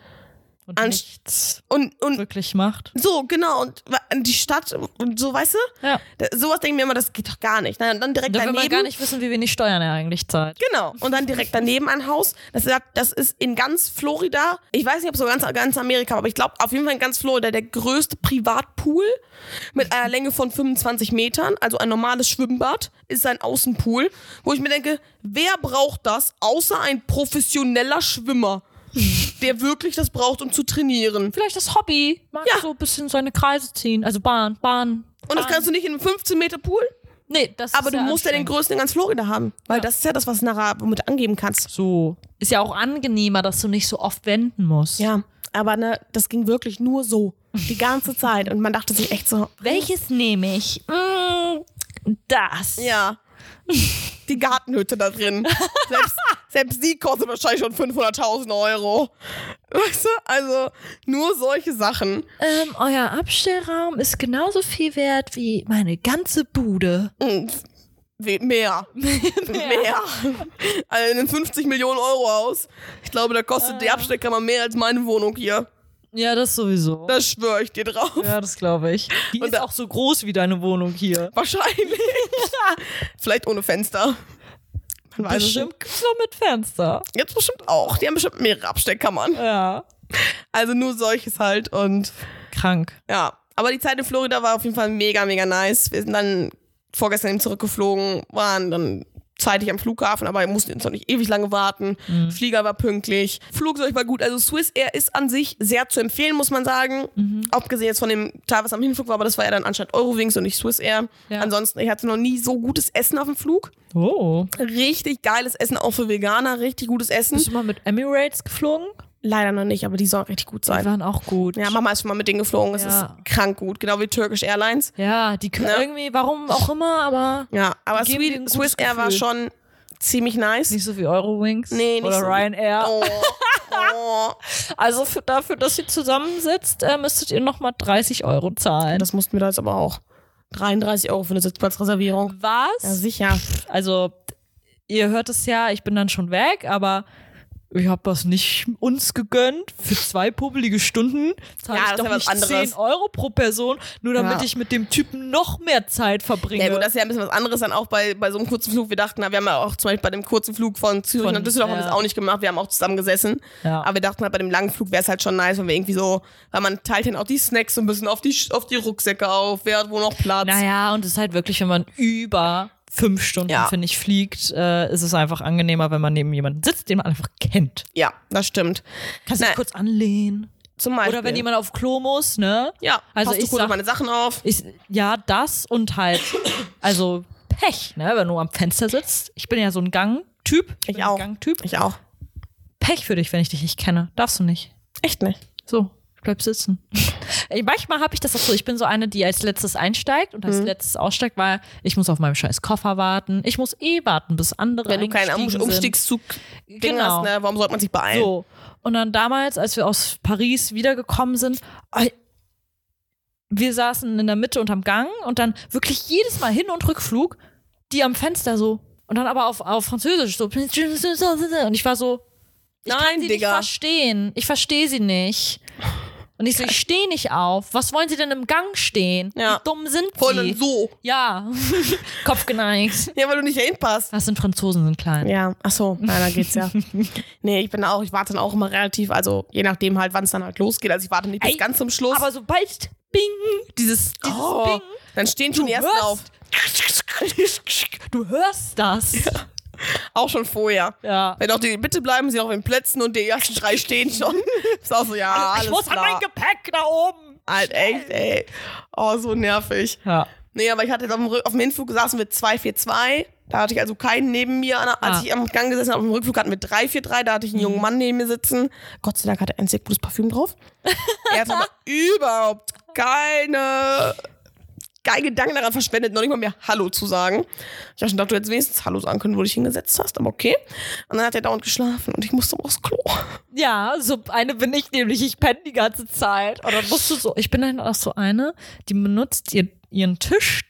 Und An- nichts und, und wirklich macht. so, genau, und die Stadt und so, weißt du? Ja. Sowas denke ich mir immer, das geht doch gar nicht. Und dann direkt Da will man daneben. gar nicht wissen, wie wenig Steuern er eigentlich zahlt. Genau. Und dann direkt daneben ein Haus. Das, ist- das ist in ganz Florida, ich weiß nicht, ob so ganz, ganz Amerika, aber ich glaube auf jeden Fall in ganz Florida der größte Privatpool mit einer Länge von 25 Metern, also ein normales Schwimmbad, ist ein Außenpool, wo ich mir denke, wer braucht das, außer ein professioneller Schwimmer, der wirklich das braucht, um zu trainieren. Vielleicht das Hobby. Mag Ja. so ein bisschen seine Kreise ziehen. Also Bahn, Bahn. Und das kannst du nicht in einem 15 Meter Pool? Nee, das Aber ist du musst ja den größten in ganz Florida haben. Weil Ja. das ist ja das, was du nachher womit angeben kannst. So. Ist ja auch angenehmer, dass du nicht so oft wenden musst. Ja, aber ne, das ging wirklich nur so. Die ganze Zeit. Und man dachte sich echt so, Welches nehme ich? Mm, das. ja. Die Gartenhütte da drin. Selbst, selbst die kostet wahrscheinlich schon 500.000 Euro. Weißt du? Also nur solche Sachen. Ähm, euer Abstellraum ist genauso viel wert wie meine ganze Bude. Und we- Mehr. mehr. Also in 50 Millionen Euro aus. Ich glaube, da kostet die Abstellkammer mehr als meine Wohnung hier. Ja, das sowieso. Das schwöre ich dir drauf. ja, das glaube ich. Die Und ist da- auch so groß wie deine Wohnung hier. Wahrscheinlich. Vielleicht ohne Fenster. Weiß es nicht. Bestimmt so mit Fenster. Jetzt bestimmt auch. Die haben bestimmt mehrere Abstellkammern. Ja. Also nur solches halt. Und Krank. ja. Aber die Zeit in Florida war auf jeden Fall mega, mega nice. Wir sind dann vorgestern eben zurückgeflogen, waren dann zeitig am Flughafen, aber wir mussten jetzt noch nicht ewig lange warten. Flieger war pünktlich. Flugzeug war gut. Also Swiss Air ist an sich sehr zu empfehlen, muss man sagen. Abgesehen jetzt von dem Teil, was am Hinflug war, aber das war ja dann anstatt Eurowings und nicht Swiss Air. Ja. Ansonsten, ich hatte noch nie so gutes Essen auf dem Flug. Oh. Richtig geiles Essen, auch für Veganer, richtig gutes Essen. Bist du mal mit Emirates geflogen? Leider noch nicht, aber die soll richtig gut Die sein. waren auch gut. Ja, Mama ist schon mal mit denen geflogen. Es Ja. ist krank gut. Genau wie Turkish Airlines. Ja, die können Ne? irgendwie, warum auch immer, aber Ja, aber Die Sweet, Swiss Air war schon ziemlich nice. nicht so wie Eurowings Nee, nicht oder so. Ryanair. Oh, oh. Also für, dafür, dass ihr zusammensitzt, äh, müsstet ihr nochmal 30 Euro zahlen. Das mussten wir da jetzt aber auch. 33 Euro für eine Sitzplatzreservierung. Was? Ja, sicher. Also, ihr hört es ja, ich bin dann schon weg, aber ich habe das nicht uns gegönnt. Für zwei pubbelige Stunden zahle Ja, ich doch ja nicht anderes. 10 Euro pro Person, nur damit Ja. ich mit dem Typen noch mehr Zeit verbringe. Ja gut, das ist ja ein bisschen was anderes dann auch bei, bei so einem kurzen Flug. Wir dachten, na, wir haben ja auch zum Beispiel bei dem kurzen Flug von Zürich Von- nach Düsseldorf haben wir ja. das auch nicht gemacht. Wir haben auch zusammen gesessen. Ja. Aber wir dachten halt, bei dem langen Flug wäre es halt schon nice, wenn wir irgendwie so, weil man teilt dann auch die Snacks so ein bisschen auf die, auf die Rucksäcke auf, wer hat wo noch Platz. Naja, und es ist halt wirklich, wenn man über fünf Stunden, Ja. finde ich, fliegt, äh, ist es einfach angenehmer, wenn man neben jemanden sitzt, den man einfach kennt. Ja, das stimmt. Kannst du dich kurz anlehnen? Zum Beispiel. Oder wenn jemand auf Klo muss, ne? ja, Also passt du ich kurz sag- auf meine Sachen auf. Ich, ja, das und halt, also Pech, ne, wenn du am Fenster sitzt. Ich bin ja so ein Gang-Typ. Ich bin auch. Ein Gang-Typ. Ich auch. Pech für dich, wenn ich dich nicht kenne. Darfst du nicht. Echt nicht. So, bleib sitzen. Manchmal habe ich das auch so, ich bin so eine, die als letztes einsteigt und als Mhm. letztes aussteigt, weil ich muss auf meinem scheiß Koffer warten. Ich muss eh warten, bis andere Wenn du keinen Um-. Umstiegszug-Ding Genau. hast, ne, warum sollte man sich beeilen? So. Und dann damals, als wir aus Paris wiedergekommen sind, wir saßen in der Mitte unterm Gang und dann wirklich jedes Mal Hin- und Rückflug, die am Fenster so. Und dann aber auf, auf Französisch so. Und ich war so, ich Nein, kann sie Digga. nicht verstehen. Ich verstehe sie nicht. Und ich so, ich stehe nicht auf. Was wollen sie denn im Gang stehen? Ja. Wie dumm sind Voll sie? so. Ja. Kopf geneigt. Ja, weil du nicht hinpasst. Das sind Franzosen, sind klein. Ja, ach so, nein, da geht's ja. nee, ich bin auch, ich warte dann auch immer relativ, also je nachdem halt, wann es dann halt losgeht. Also ich warte nicht bis Ey, ganz zum Schluss. Aber sobald Bing, dieses, dieses oh, Bing, dann stehen schon die ersten auf. Du hörst das. Auch schon vorher. Ja. Wenn auch die, bitte bleiben Sie auf den Plätzen und die ersten drei stehen schon. Ist auch so, ja, alles ich muss klar. an mein Gepäck da oben. Halt echt, ey. Oh, so nervig. Ja. Nee, aber ich hatte jetzt auf dem, auf dem Hinflug saßen wir 242. Da hatte ich also keinen neben mir, als Ah. ich am Gang gesessen habe. Auf dem Rückflug hatten wir 343. Da hatte ich einen jungen Mann neben mir sitzen. Gott sei Dank hatte er ein sehr gutes Parfüm drauf. er hat aber überhaupt keine, keinen Gedanken daran verschwendet, noch nicht mal mehr Hallo zu sagen. Ich habe schon gedacht, du hättest wenigstens Hallo sagen können, wo du dich hingesetzt hast, aber okay. Und dann hat er dauernd geschlafen und ich musste aufs Klo. Ja, so eine bin ich nämlich. Ich penne die ganze Zeit. Und dann musst du so, ich bin dann auch so eine, die benutzt ihr, ihren Tisch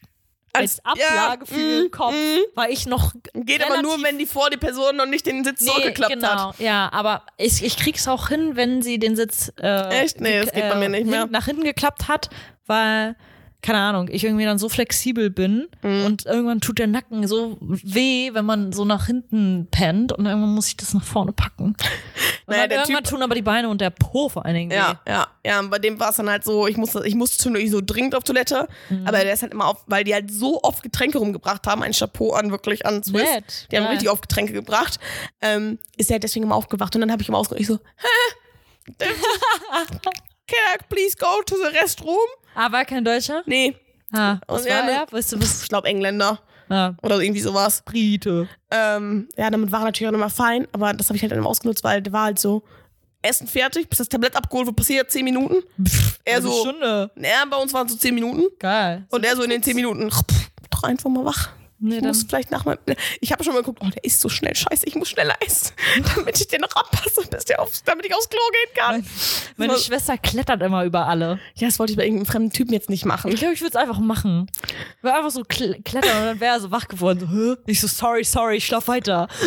als Als- ja, Ablage für ihren mm, Kopf, mm. weil ich noch Geht aber nur, wenn die vor die Person noch nicht den Sitz zurückgeklappt genau, hat. Ja, aber ich, ich krieg's auch hin, wenn sie den Sitz äh, Echt? Nee, das geht bei mir nicht mehr. nach hinten geklappt hat, weil keine Ahnung, ich irgendwie dann so flexibel bin Mhm. und irgendwann tut der Nacken so weh, wenn man so nach hinten pennt und irgendwann muss ich das nach vorne packen. Naja, irgendwann Typ- tun aber die Beine und der Po vor allen Dingen weh. Ja, ja, ja. Und bei dem war es dann halt so, ich musste, ich musste zwischendurch so dringend auf Toilette, Mhm. aber der ist halt immer auf, weil die halt so oft Getränke rumgebracht haben, ein Chapeau an wirklich an Swiss. Nett, Die haben ja. richtig oft Getränke gebracht. Ähm, ist er halt deswegen immer aufgewacht und dann habe ich immer ich so, hä? Can I please go to the restroom? Ah, war kein Deutscher? Nee. Ah, was Und war ne- er? Weißt du, was? Ich glaube Engländer Ah, oder irgendwie sowas. Brite. Ähm, ja, damit war er natürlich auch nochmal fein, aber das habe ich halt dann ausgenutzt, weil der war halt so, Essen fertig, bis das Tablett abgeholt wird, passiert 10 Minuten. Er Eine so, Stunde. ja, bei uns waren es so 10 Minuten. Geil. Und er so in den 10 Minuten, pff, doch einfach mal wach. Nee, ich dann- muss vielleicht nach meinem. Ich habe schon mal geguckt, oh, der isst so schnell. Scheiße, ich muss schneller essen, damit ich den noch abpasse, bis der aufs, damit ich aufs Klo gehen kann. Mein, meine So- Schwester klettert immer über alle. Ja, das wollte ich bei irgendeinem fremden Typen jetzt nicht machen. Ich glaube, ich würde es einfach machen. Ich würde einfach so kle klettern und dann wäre er so wach geworden. So, Hä? Ich so, sorry, sorry, ich schlaf weiter.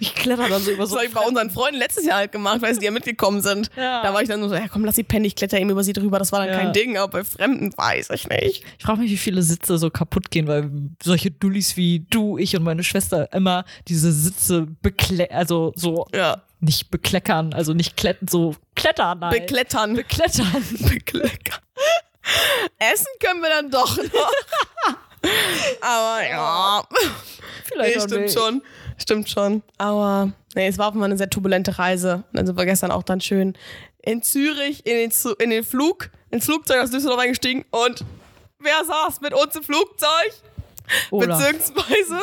Ich kletter dann so über Das so. habe ich bei unseren Freunden letztes Jahr halt gemacht, weil sie ja mitgekommen sind. Ja. Da war ich dann so, ja komm, lass sie pennen, ich kletter eben über sie drüber. Das war dann Ja. kein Ding, aber bei Fremden weiß ich nicht. Ich frage mich, wie viele Sitze so kaputt gehen, weil solche Dullis wie du, ich und meine Schwester immer diese Sitze bekle also so Ja. nicht bekleckern, also nicht klettern, so klettern. Nein. Beklettern. beklettern. Bekleckern. Essen können wir dann doch noch. aber ja. Vielleicht Nee, auch stimmt nicht. schon. Stimmt schon. Aber nee, es war auf jeden Fall eine sehr turbulente Reise. Und dann sind wir gestern auch dann schön in Zürich in den, Zu in den Flug, ins Flugzeug aus Düsseldorf eingestiegen und wer saß mit uns im Flugzeug? Oder? Beziehungsweise,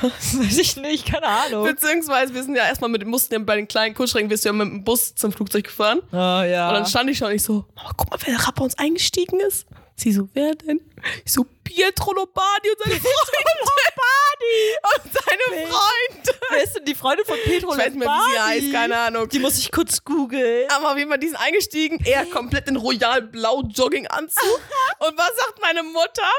Weiß ich nicht, keine Ahnung. beziehungsweise wir sind ja erstmal mit, mussten ja bei den kleinen Kurzstrecken, bist du ja mit dem Bus zum Flugzeug gefahren. Oh, ja. Und dann stand ich schon und ich so, Mama, guck mal, wer da bei uns eingestiegen ist. Sie so, wer denn? Ich so, Pietro Lombardi und seine Freunde. und seine Freunde. Wer ist denn die Freundin von Petro Ich weiß nicht mehr, wie sie heißt, keine Ahnung. Die muss ich kurz googeln. Aber auf jeden Fall, die sind eingestiegen. Er komplett in royal blau Jogginganzug. Und was sagt meine Mutter?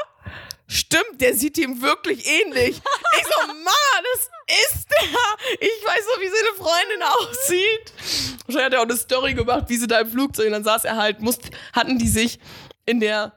Stimmt, der sieht ihm wirklich ähnlich. Ich so, Mama, das ist der. Ich weiß so, wie seine Freundin aussieht. Wahrscheinlich hat er auch eine Story gemacht, wie sie da im Flugzeug. Und dann saß er halt, musst, hatten die sich in der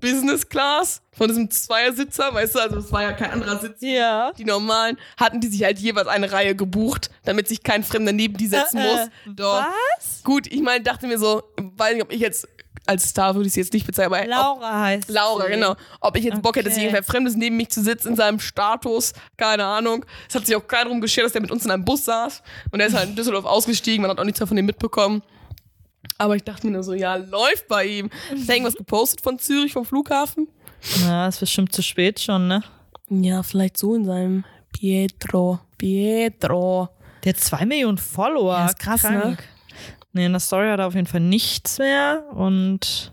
Business Class von diesem Zweiersitzer, weißt du, also es war ja kein anderer Sitz Ja. die normalen, hatten die sich halt jeweils eine Reihe gebucht, damit sich kein Fremder neben die setzen Äh, muss. äh, Doch. Was? Gut, ich meine, dachte mir so, weiß nicht, ob ich jetzt, als Star würde ich sie jetzt nicht bezeichnen, aber ob, Laura heißt Laura, sie. genau. Ob ich jetzt Bock hätte, dass irgendwer Fremdes neben mich zu sitzen in seinem Status, keine Ahnung. Es hat sich auch keiner drum geschert, dass der mit uns in einem Bus saß. Und der ist halt in Düsseldorf ausgestiegen, man hat auch nichts mehr von dem mitbekommen. Aber ich dachte mir nur so, ja, läuft bei ihm. Ist da irgendwas gepostet von Zürich, vom Flughafen? Na, ist bestimmt zu spät schon, ne? Ja, vielleicht so in seinem Pietro. Pietro. Der hat zwei Millionen Follower. Ja, ist krass, ne? Nee, in der Story hat er auf jeden Fall nichts mehr. Und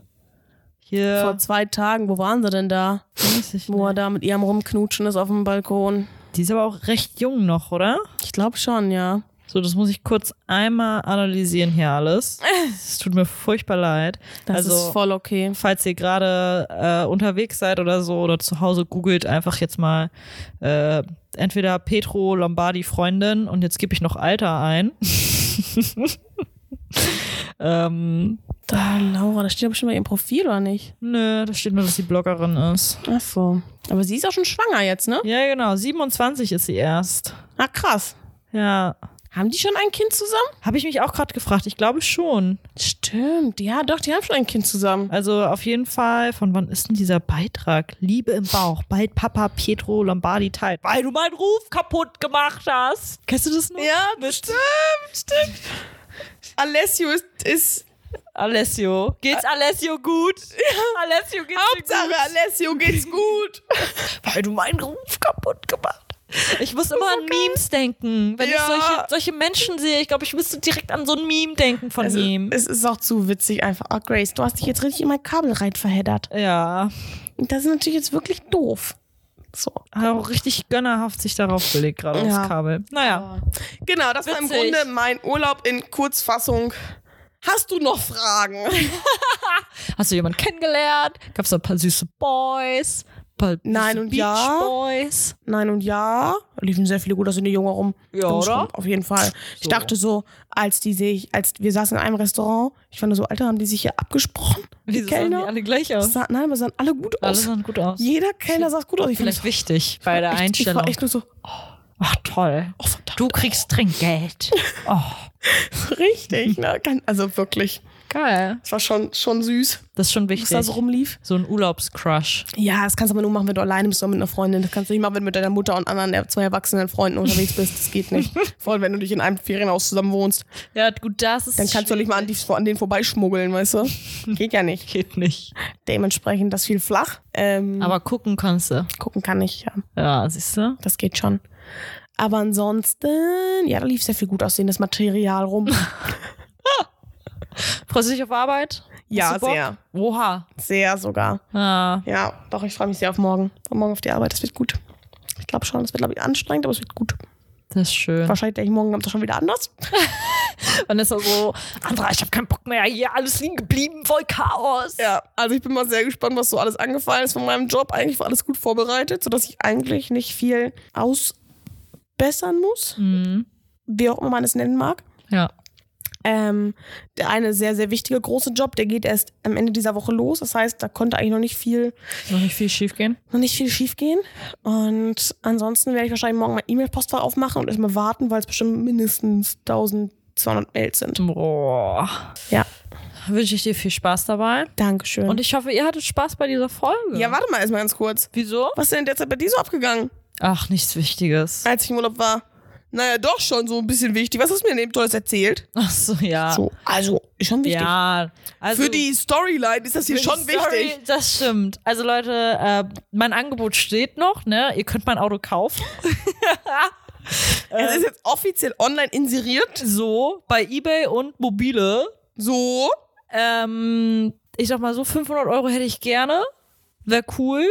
hier. Vor zwei Tagen, wo waren sie denn da? weiß ich Wo er nicht. da mit ihrem rumknutschen ist auf dem Balkon. Die ist aber auch recht jung noch, oder? Ich glaube schon, ja. So, das muss ich kurz einmal analysieren hier alles. Es tut mir furchtbar leid. Das also, ist voll okay. falls ihr gerade äh, unterwegs seid oder so oder zu Hause googelt, einfach jetzt mal äh, entweder Petro Lombardi Freundin und jetzt gebe ich noch Alter ein. ähm, Da, Laura, das steht aber schon bei ihrem Profil, oder nicht? nö, da steht nur, dass sie Bloggerin ist. Ach so. Aber sie ist auch schon schwanger jetzt, ne? Ja, genau, 27 ist sie erst. Ah, krass. Ja, Haben die schon ein Kind zusammen? habe ich mich auch gerade gefragt. Ich glaube schon. Stimmt. Ja, doch, die haben schon ein Kind zusammen. Also auf jeden Fall, von wann ist denn dieser Beitrag? Liebe im Bauch, bald Papa Pietro Lombardi teilt. Weil du meinen Ruf kaputt gemacht hast. Kennst du das noch? Ja, stimmt, stimmt. Alessio ist, ist Alessio. Geht's Alessio gut? Alessio geht's Hauptsache, Alessio geht's gut. Weil du meinen Ruf kaputt gemacht Ich muss immer an Memes denken. Wenn ich Ja. solche, solche Menschen sehe, ich glaube, ich müsste direkt an so ein Meme denken von Es, ihm. es ist auch zu witzig einfach. Oh, Grace, du hast dich jetzt richtig in mein Kabel rein verheddert. Ja, das ist natürlich jetzt wirklich doof. So. hat auch richtig gönnerhaft sich darauf gelegt, gerade Ja. aufs Kabel. Naja. Genau, das war im Witzig. Grunde mein Urlaub in Kurzfassung. Hast du noch Fragen? Hast du jemanden kennengelernt? Gab's da ein paar süße Boys? Paar Nein und ja. Boys? Nein und ja. Da liefen sehr viele gut aus in die Junge rum. Ja, oder? rum, Auf jeden Fall. Ich So. dachte so, als die sich, als wir saßen in einem Restaurant, ich fand so, Alter, haben die sich hier abgesprochen? Die Wieso sahen die Kellner? alle gleich aus? Sah, nein, aber sahen alle gut Alle aus. sahen gut aus. Jeder Kellner sah gut aus. Ich Vielleicht wichtig bei der echt, Ich Einstellung. war echt nur so, Ach toll. oh verdammt, Du kriegst Trinkgeld. Oh. richtig. Ne? Also wirklich. Geil. Das war schon, schon süß, Das ist schon was wichtig. da so rumlief. so ein Urlaubscrush. Ja, das kannst du aber nur machen, wenn du alleine bist oder mit einer Freundin. Das kannst du nicht machen, wenn du mit deiner Mutter und anderen äh, zwei erwachsenen Freunden unterwegs bist. Das geht nicht. Vor allem, wenn du dich in einem Ferienhaus zusammen wohnst. Ja, gut, das ist. Dann kannst du nicht mal an, die, an denen vorbeischmuggeln, weißt du? Geht ja nicht. Geht nicht. Dementsprechend das viel flach. Ähm, Aber gucken kannst du. gucken kann ich, ja. Ja, siehst du? Das geht schon. Aber ansonsten, ja, da lief sehr viel gut aussehendes Material rum. Freust du dich auf Arbeit? Ja, sehr. Oha. Sehr sogar. Ah, Ja, doch, ich freue mich sehr auf morgen. Auf morgen auf die Arbeit, das wird gut. Ich glaube schon, es wird, glaube ich, anstrengend, aber es wird gut. das ist schön. Wahrscheinlich denke ich morgen Abend schon wieder anders. Dann ist er so, Andra, ich habe keinen Bock mehr, hier alles liegen geblieben, voll Chaos. Ja, also ich bin mal sehr gespannt, was so alles angefallen ist von meinem Job. Eigentlich war alles gut vorbereitet, sodass ich eigentlich nicht viel ausbessern muss, Mhm. wie auch immer man es nennen mag. Ja. Ähm, der eine sehr, sehr wichtige große Job, der geht erst am Ende dieser Woche los. Das heißt, da konnte eigentlich noch nicht viel, Noch nicht viel schief gehen. noch nicht viel schief gehen. Und ansonsten werde ich wahrscheinlich morgen mein E-Mail-Postfach aufmachen und erstmal warten, weil es bestimmt mindestens 1200 Mails sind. Boah. Ja, Wünsche ich dir viel Spaß dabei. Dankeschön. Und ich hoffe, ihr hattet Spaß bei dieser Folge. ja, warte mal erstmal ganz kurz. Wieso? Was ist denn derzeit bei dir so abgegangen, Ach, nichts Wichtiges. als ich im Urlaub war? Naja, doch schon so ein bisschen wichtig. Was hast du mir denn Tolles erzählt? Ach so, ja. So, also, schon wichtig. Ja, also Für die Storyline ist das hier schon Story, wichtig. Das stimmt. Also Leute, äh, mein Angebot steht noch, ne? Ihr könnt mein Auto kaufen. Es ist jetzt offiziell online inseriert. So, bei Ebay und mobile. So. Ähm, ich sag mal so, 500 Euro hätte ich gerne. Wäre cool.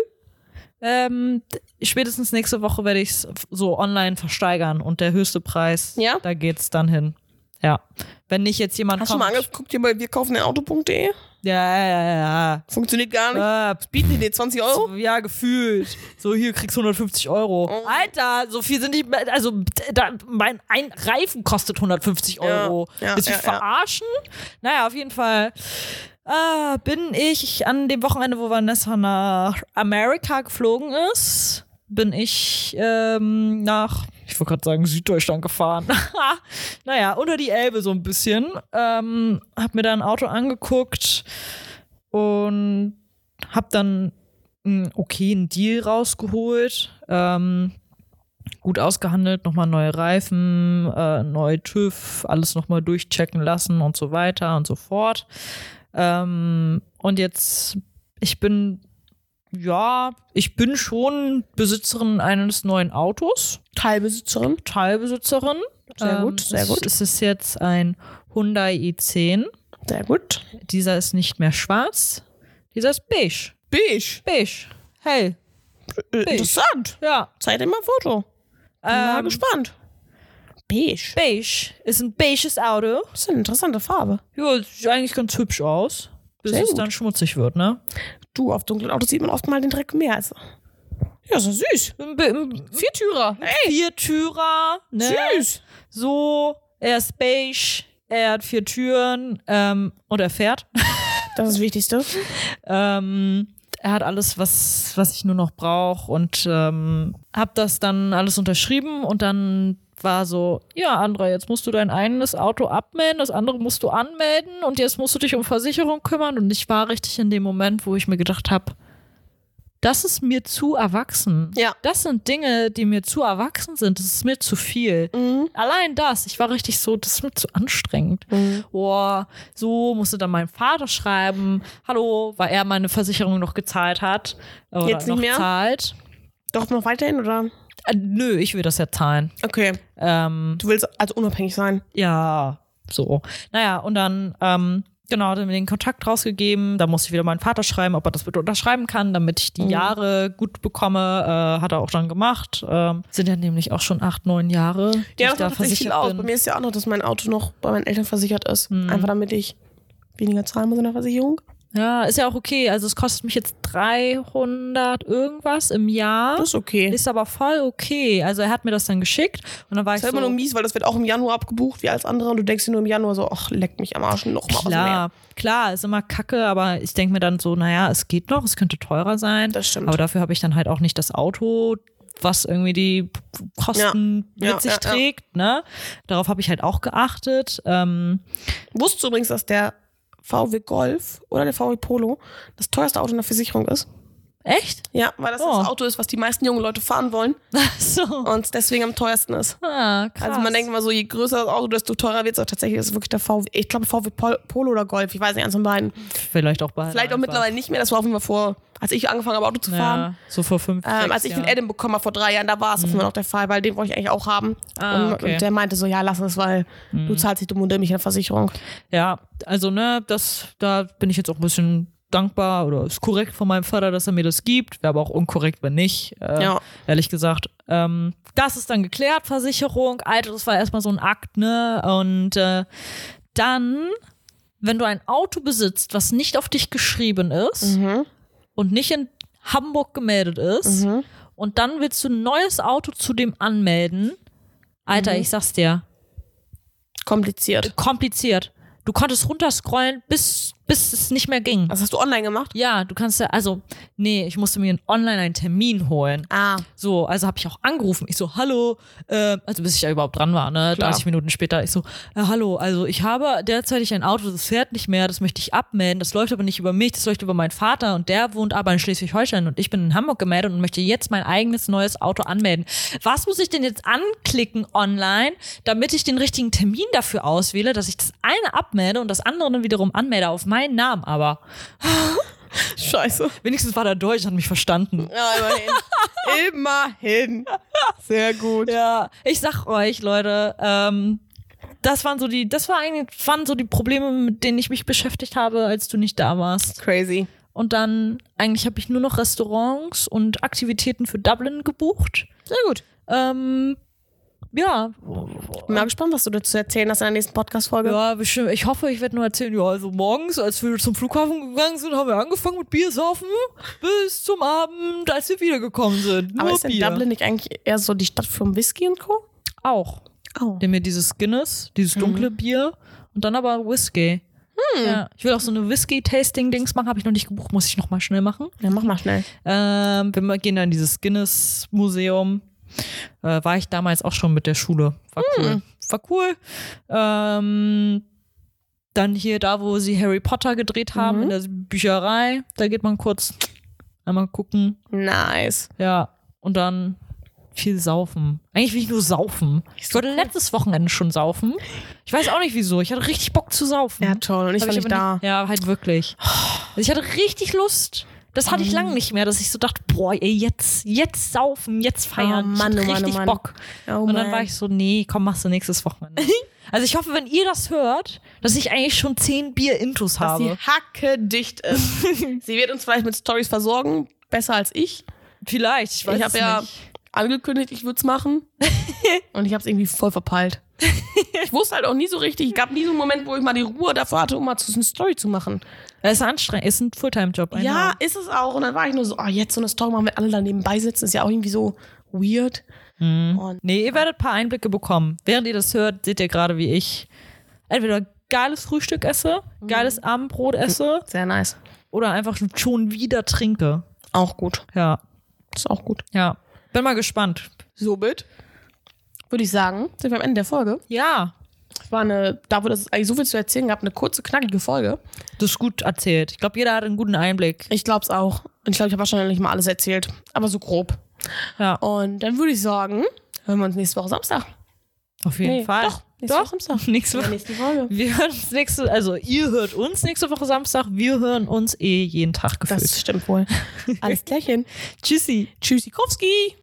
Ähm, spätestens nächste Woche werde ich es so online versteigern und der höchste Preis, Ja? da geht's dann hin. Ja. Wenn nicht jetzt jemand Hast du mal kommt. angeguckt hier bei wir kaufen Auto.de? ja, ja, ja, ja. Funktioniert gar nicht. Äh, Bieten die dir 20 Euro? Ja, gefühlt. So, hier kriegst du 150 Euro. Oh. Alter, so viel sind die. Also, da, mein ein Reifen kostet 150 Euro. Ja, ja, ja, mich ja. verarschen? Naja, auf jeden Fall. Äh, bin ich an dem Wochenende, wo Vanessa nach Amerika geflogen ist, bin ich ähm, nach, ich wollte gerade sagen, Süddeutschland gefahren. naja, unter die Elbe so ein bisschen. Ähm, hab mir da ein Auto angeguckt und hab dann einen okayen Deal rausgeholt. Ähm, gut ausgehandelt, nochmal neue Reifen, äh, neue TÜV, alles nochmal durchchecken lassen und so weiter und so fort. Ähm, und jetzt, ich bin, ja, ich bin schon Besitzerin eines neuen Autos, Teilbesitzerin. Teilbesitzerin. Sehr gut, sehr es, gut. Es ist jetzt ein Hyundai i10. Sehr gut. Dieser ist nicht mehr schwarz, dieser ist beige. Beige. Beige. Hell. Äh, Interessant. Ja. Zeig dir mal ein Foto. Bin mal Ähm, gespannt. Beige. beige. Ist ein beiges Auto. Das ist eine interessante Farbe. Ja, sieht eigentlich ganz hübsch aus. Bis Sehr es gut. dann schmutzig wird, ne? Du, auf dunklen Autos sieht man oft mal den Dreck mehr. Also. Ja, ist doch süß. Viertürer. Ey. Viertürer, ne? Süß. So, er ist beige, er hat vier Türen ähm, und er fährt. Das ist das Wichtigste. ähm, er hat alles, was, was ich nur noch brauche und ähm, hab das dann alles unterschrieben und dann war so, ja, Andra, jetzt musst du dein eigenes Auto abmelden, das andere musst du anmelden und jetzt musst du dich um Versicherung kümmern und ich war richtig in dem Moment, wo ich mir gedacht habe, das ist mir zu erwachsen. Ja. Das sind Dinge, die mir zu erwachsen sind. Das ist mir zu viel. Mhm. Allein das, ich war richtig so, das ist mir zu anstrengend. Mhm. Boah, so musste dann mein Vater schreiben, hallo, weil er meine Versicherung noch gezahlt hat. Oder Jetzt nicht noch mehr? zahlt. Doch noch weiterhin, oder? Äh, nö, ich will das ja zahlen. Okay. Ähm, Du willst also unabhängig sein. ja, so. Naja, und dann, ähm, genau, hat er mir den Kontakt rausgegeben. Da musste ich wieder meinen Vater schreiben, ob er das bitte unterschreiben kann, damit ich die Mhm. Jahre gut bekomme. Äh, hat er auch dann gemacht. Ähm, sind ja nämlich auch schon acht, neun Jahre, die Ja, das da macht tatsächlich viel versichert aus. bin. Bei mir ist ja auch noch, dass mein Auto noch bei meinen Eltern versichert ist. Mhm. Einfach damit ich weniger zahlen muss in der Versicherung. Ja, ist ja auch okay. Also es kostet mich jetzt 300 irgendwas im Jahr. Das ist okay. Ist aber voll okay. Also er hat mir das dann geschickt und dann war Das ich ist so, immer nur mies, weil das wird auch im Januar abgebucht, wie als andere. Und du denkst dir nur im Januar so, ach, leck mich am Arsch noch mal was mehr. klar, klar, ist immer kacke, aber ich denke mir dann so, naja, es geht noch, es könnte teurer sein. Das stimmt. Aber dafür habe ich dann halt auch nicht das Auto, was irgendwie die Kosten ja, mit sich ja, ja. trägt. Ne? Darauf habe ich halt auch geachtet. Ähm, Wusstest du übrigens, dass der VW Golf oder der VW Polo das teuerste Auto in der Versicherung ist. Echt? Ja, weil das Oh. das Auto ist, was die meisten jungen Leute fahren wollen Ach so. und deswegen am teuersten ist. Ah, krass. Also man denkt immer so, je größer das Auto, desto teurer wird es. Aber tatsächlich ist es wirklich der VW, ich glaube VW Pol- Polo oder Golf, ich weiß nicht, eins von beiden. Vielleicht auch beide. Vielleicht auch einfach. mittlerweile nicht mehr, das war auf jeden Fall vor, als ich angefangen habe, Auto zu fahren. Ja, so vor fünf, Ähm, sechs als ich den Jahren. Adam bekommen habe vor drei Jahren, da war es auf jeden Fall noch der Fall, weil den wollte ich eigentlich auch haben. Ah, und, okay. und der meinte so, ja, lass es, weil du zahlst dich dumm und dämlich in der Versicherung. Ja, also ne, das, da bin ich jetzt auch ein bisschen dankbar oder ist korrekt von meinem Vater, dass er mir das gibt. Wäre aber auch unkorrekt, wenn nicht. Äh, Ja. Ehrlich gesagt. Ähm, das ist dann geklärt, Versicherung. Alter, das war erstmal so ein Akt, ne? Und äh, dann, wenn du ein Auto besitzt, was nicht auf dich geschrieben ist und nicht in Hamburg gemeldet ist, und dann willst du ein neues Auto zu dem anmelden, Alter, ich sag's dir, Kompliziert. kompliziert. Du konntest runterscrollen, bis, bis es nicht mehr ging. Was hast du online gemacht? Ja, du kannst ja, also, nee, ich musste mir online einen Termin holen. Ah, So, also habe ich auch angerufen. Ich so, hallo, äh, also bis ich ja überhaupt dran war, ne? Klar. 30 Minuten später. Ich so, äh, hallo, also ich habe derzeitig ein Auto, das fährt nicht mehr, das möchte ich abmelden. Das läuft aber nicht über mich, das läuft über meinen Vater und der wohnt aber in Schleswig-Holstein und ich bin in Hamburg gemeldet und möchte jetzt mein eigenes neues Auto anmelden. Was muss ich denn jetzt anklicken online, damit ich den richtigen Termin dafür auswähle, dass ich das eine abmelde und das andere dann wiederum anmelde auf meinen Namen, aber scheiße. wenigstens war der Deutsch, hat mich verstanden. Ja, immerhin. immerhin. Sehr gut. Ja, ich sag euch, Leute, ähm, das waren so die, das war eigentlich, waren so die Probleme, mit denen ich mich beschäftigt habe, als du nicht da warst. Crazy. Und dann, eigentlich habe ich nur noch Restaurants und Aktivitäten für Dublin gebucht. Sehr gut. Ähm, ja, Bin mal gespannt, was du dazu erzählen hast in der nächsten Podcast-Folge. ja, bestimmt. Ich hoffe, ich werde nur erzählen, ja, also morgens, als wir zum Flughafen gegangen sind, haben wir angefangen mit Bier saufen, bis zum Abend, als wir wiedergekommen sind. Nur Aber ist Bier. Dublin nicht eigentlich eher so die Stadt vom Whisky und Co.? Auch. Oh. Nimm mir dieses Guinness, dieses dunkle Bier und dann aber Whisky. Ja, ich will auch so eine Whisky-Tasting-Dings machen, habe ich noch nicht gebucht, muss ich noch mal schnell machen. Ja, mach mal schnell. Ähm, wir gehen dann in dieses Guinness-Museum. Äh, war ich damals auch schon mit der Schule. War cool. War cool. Ähm, dann hier da, wo sie Harry Potter gedreht haben, in der Bücherei. Da geht man kurz einmal gucken. Nice. Ja, und dann viel saufen. Eigentlich will ich nur saufen. Ich wollte letztes Wochenende schon saufen. Ich weiß auch nicht wieso. Ich hatte richtig Bock zu saufen. Ja, toll. Und ich war nicht da. Nicht, ja, halt wirklich. Also ich hatte richtig Lust. Das hatte ich lange nicht mehr, dass ich so dachte, boah, ey, jetzt, jetzt saufen, jetzt feiern. Oh Mann, ich oh hatte Mann, oh richtig Mann. Bock. Oh und dann Mann. war ich so, nee, komm, machst du nächstes Wochenende. also ich hoffe, wenn ihr das hört, dass ich eigentlich schon zehn Bier-Intus Dass sie habe. hacke dicht ist. sie wird uns vielleicht mit Stories versorgen. Besser als ich. Vielleicht, ich weiß ich habe ja nicht. angekündigt, ich würde es machen. und ich habe es irgendwie voll verpeilt. Ich wusste halt auch nie so richtig. Es gab nie so einen Moment, wo ich mal die Ruhe dafür hatte, um mal so eine Story zu machen. Es ist anstrengend, ist ein Fulltime-Job. Ja, know. ist es auch. Und dann war ich nur so, oh, jetzt so eine Story machen, wenn alle da nebenbei sitzen, ist ja auch irgendwie so weird. Und Nee, ihr werdet ein paar Einblicke bekommen. Während ihr das hört, seht ihr gerade, wie ich entweder geiles Frühstück esse, geiles Abendbrot esse sehr nice. oder einfach schon wieder trinke. Auch gut. Ja, Ist auch gut. ja. Bin mal gespannt. Somit würde ich sagen, sind wir am Ende der Folge. Ja, Es war eine, dafür, dass es eigentlich so viel zu erzählen gab, eine kurze, knackige Folge. das ist gut erzählt. Ich glaube, jeder hat einen guten Einblick. Ich glaube es auch. Und ich glaube, ich habe wahrscheinlich mal alles erzählt. Aber so grob. Ja, Und dann würde ich sagen, hören wir uns nächste Woche Samstag. auf jeden Nee, Fall. doch, nächste Woche Samstag. Nächste Woche. nächsten Folge. Wir hören uns nächste, also ihr hört uns nächste Woche Samstag, wir hören uns eh jeden Tag gefühlt. Das stimmt wohl. Alles klärchen. Tschüssi. Tschüssikowski.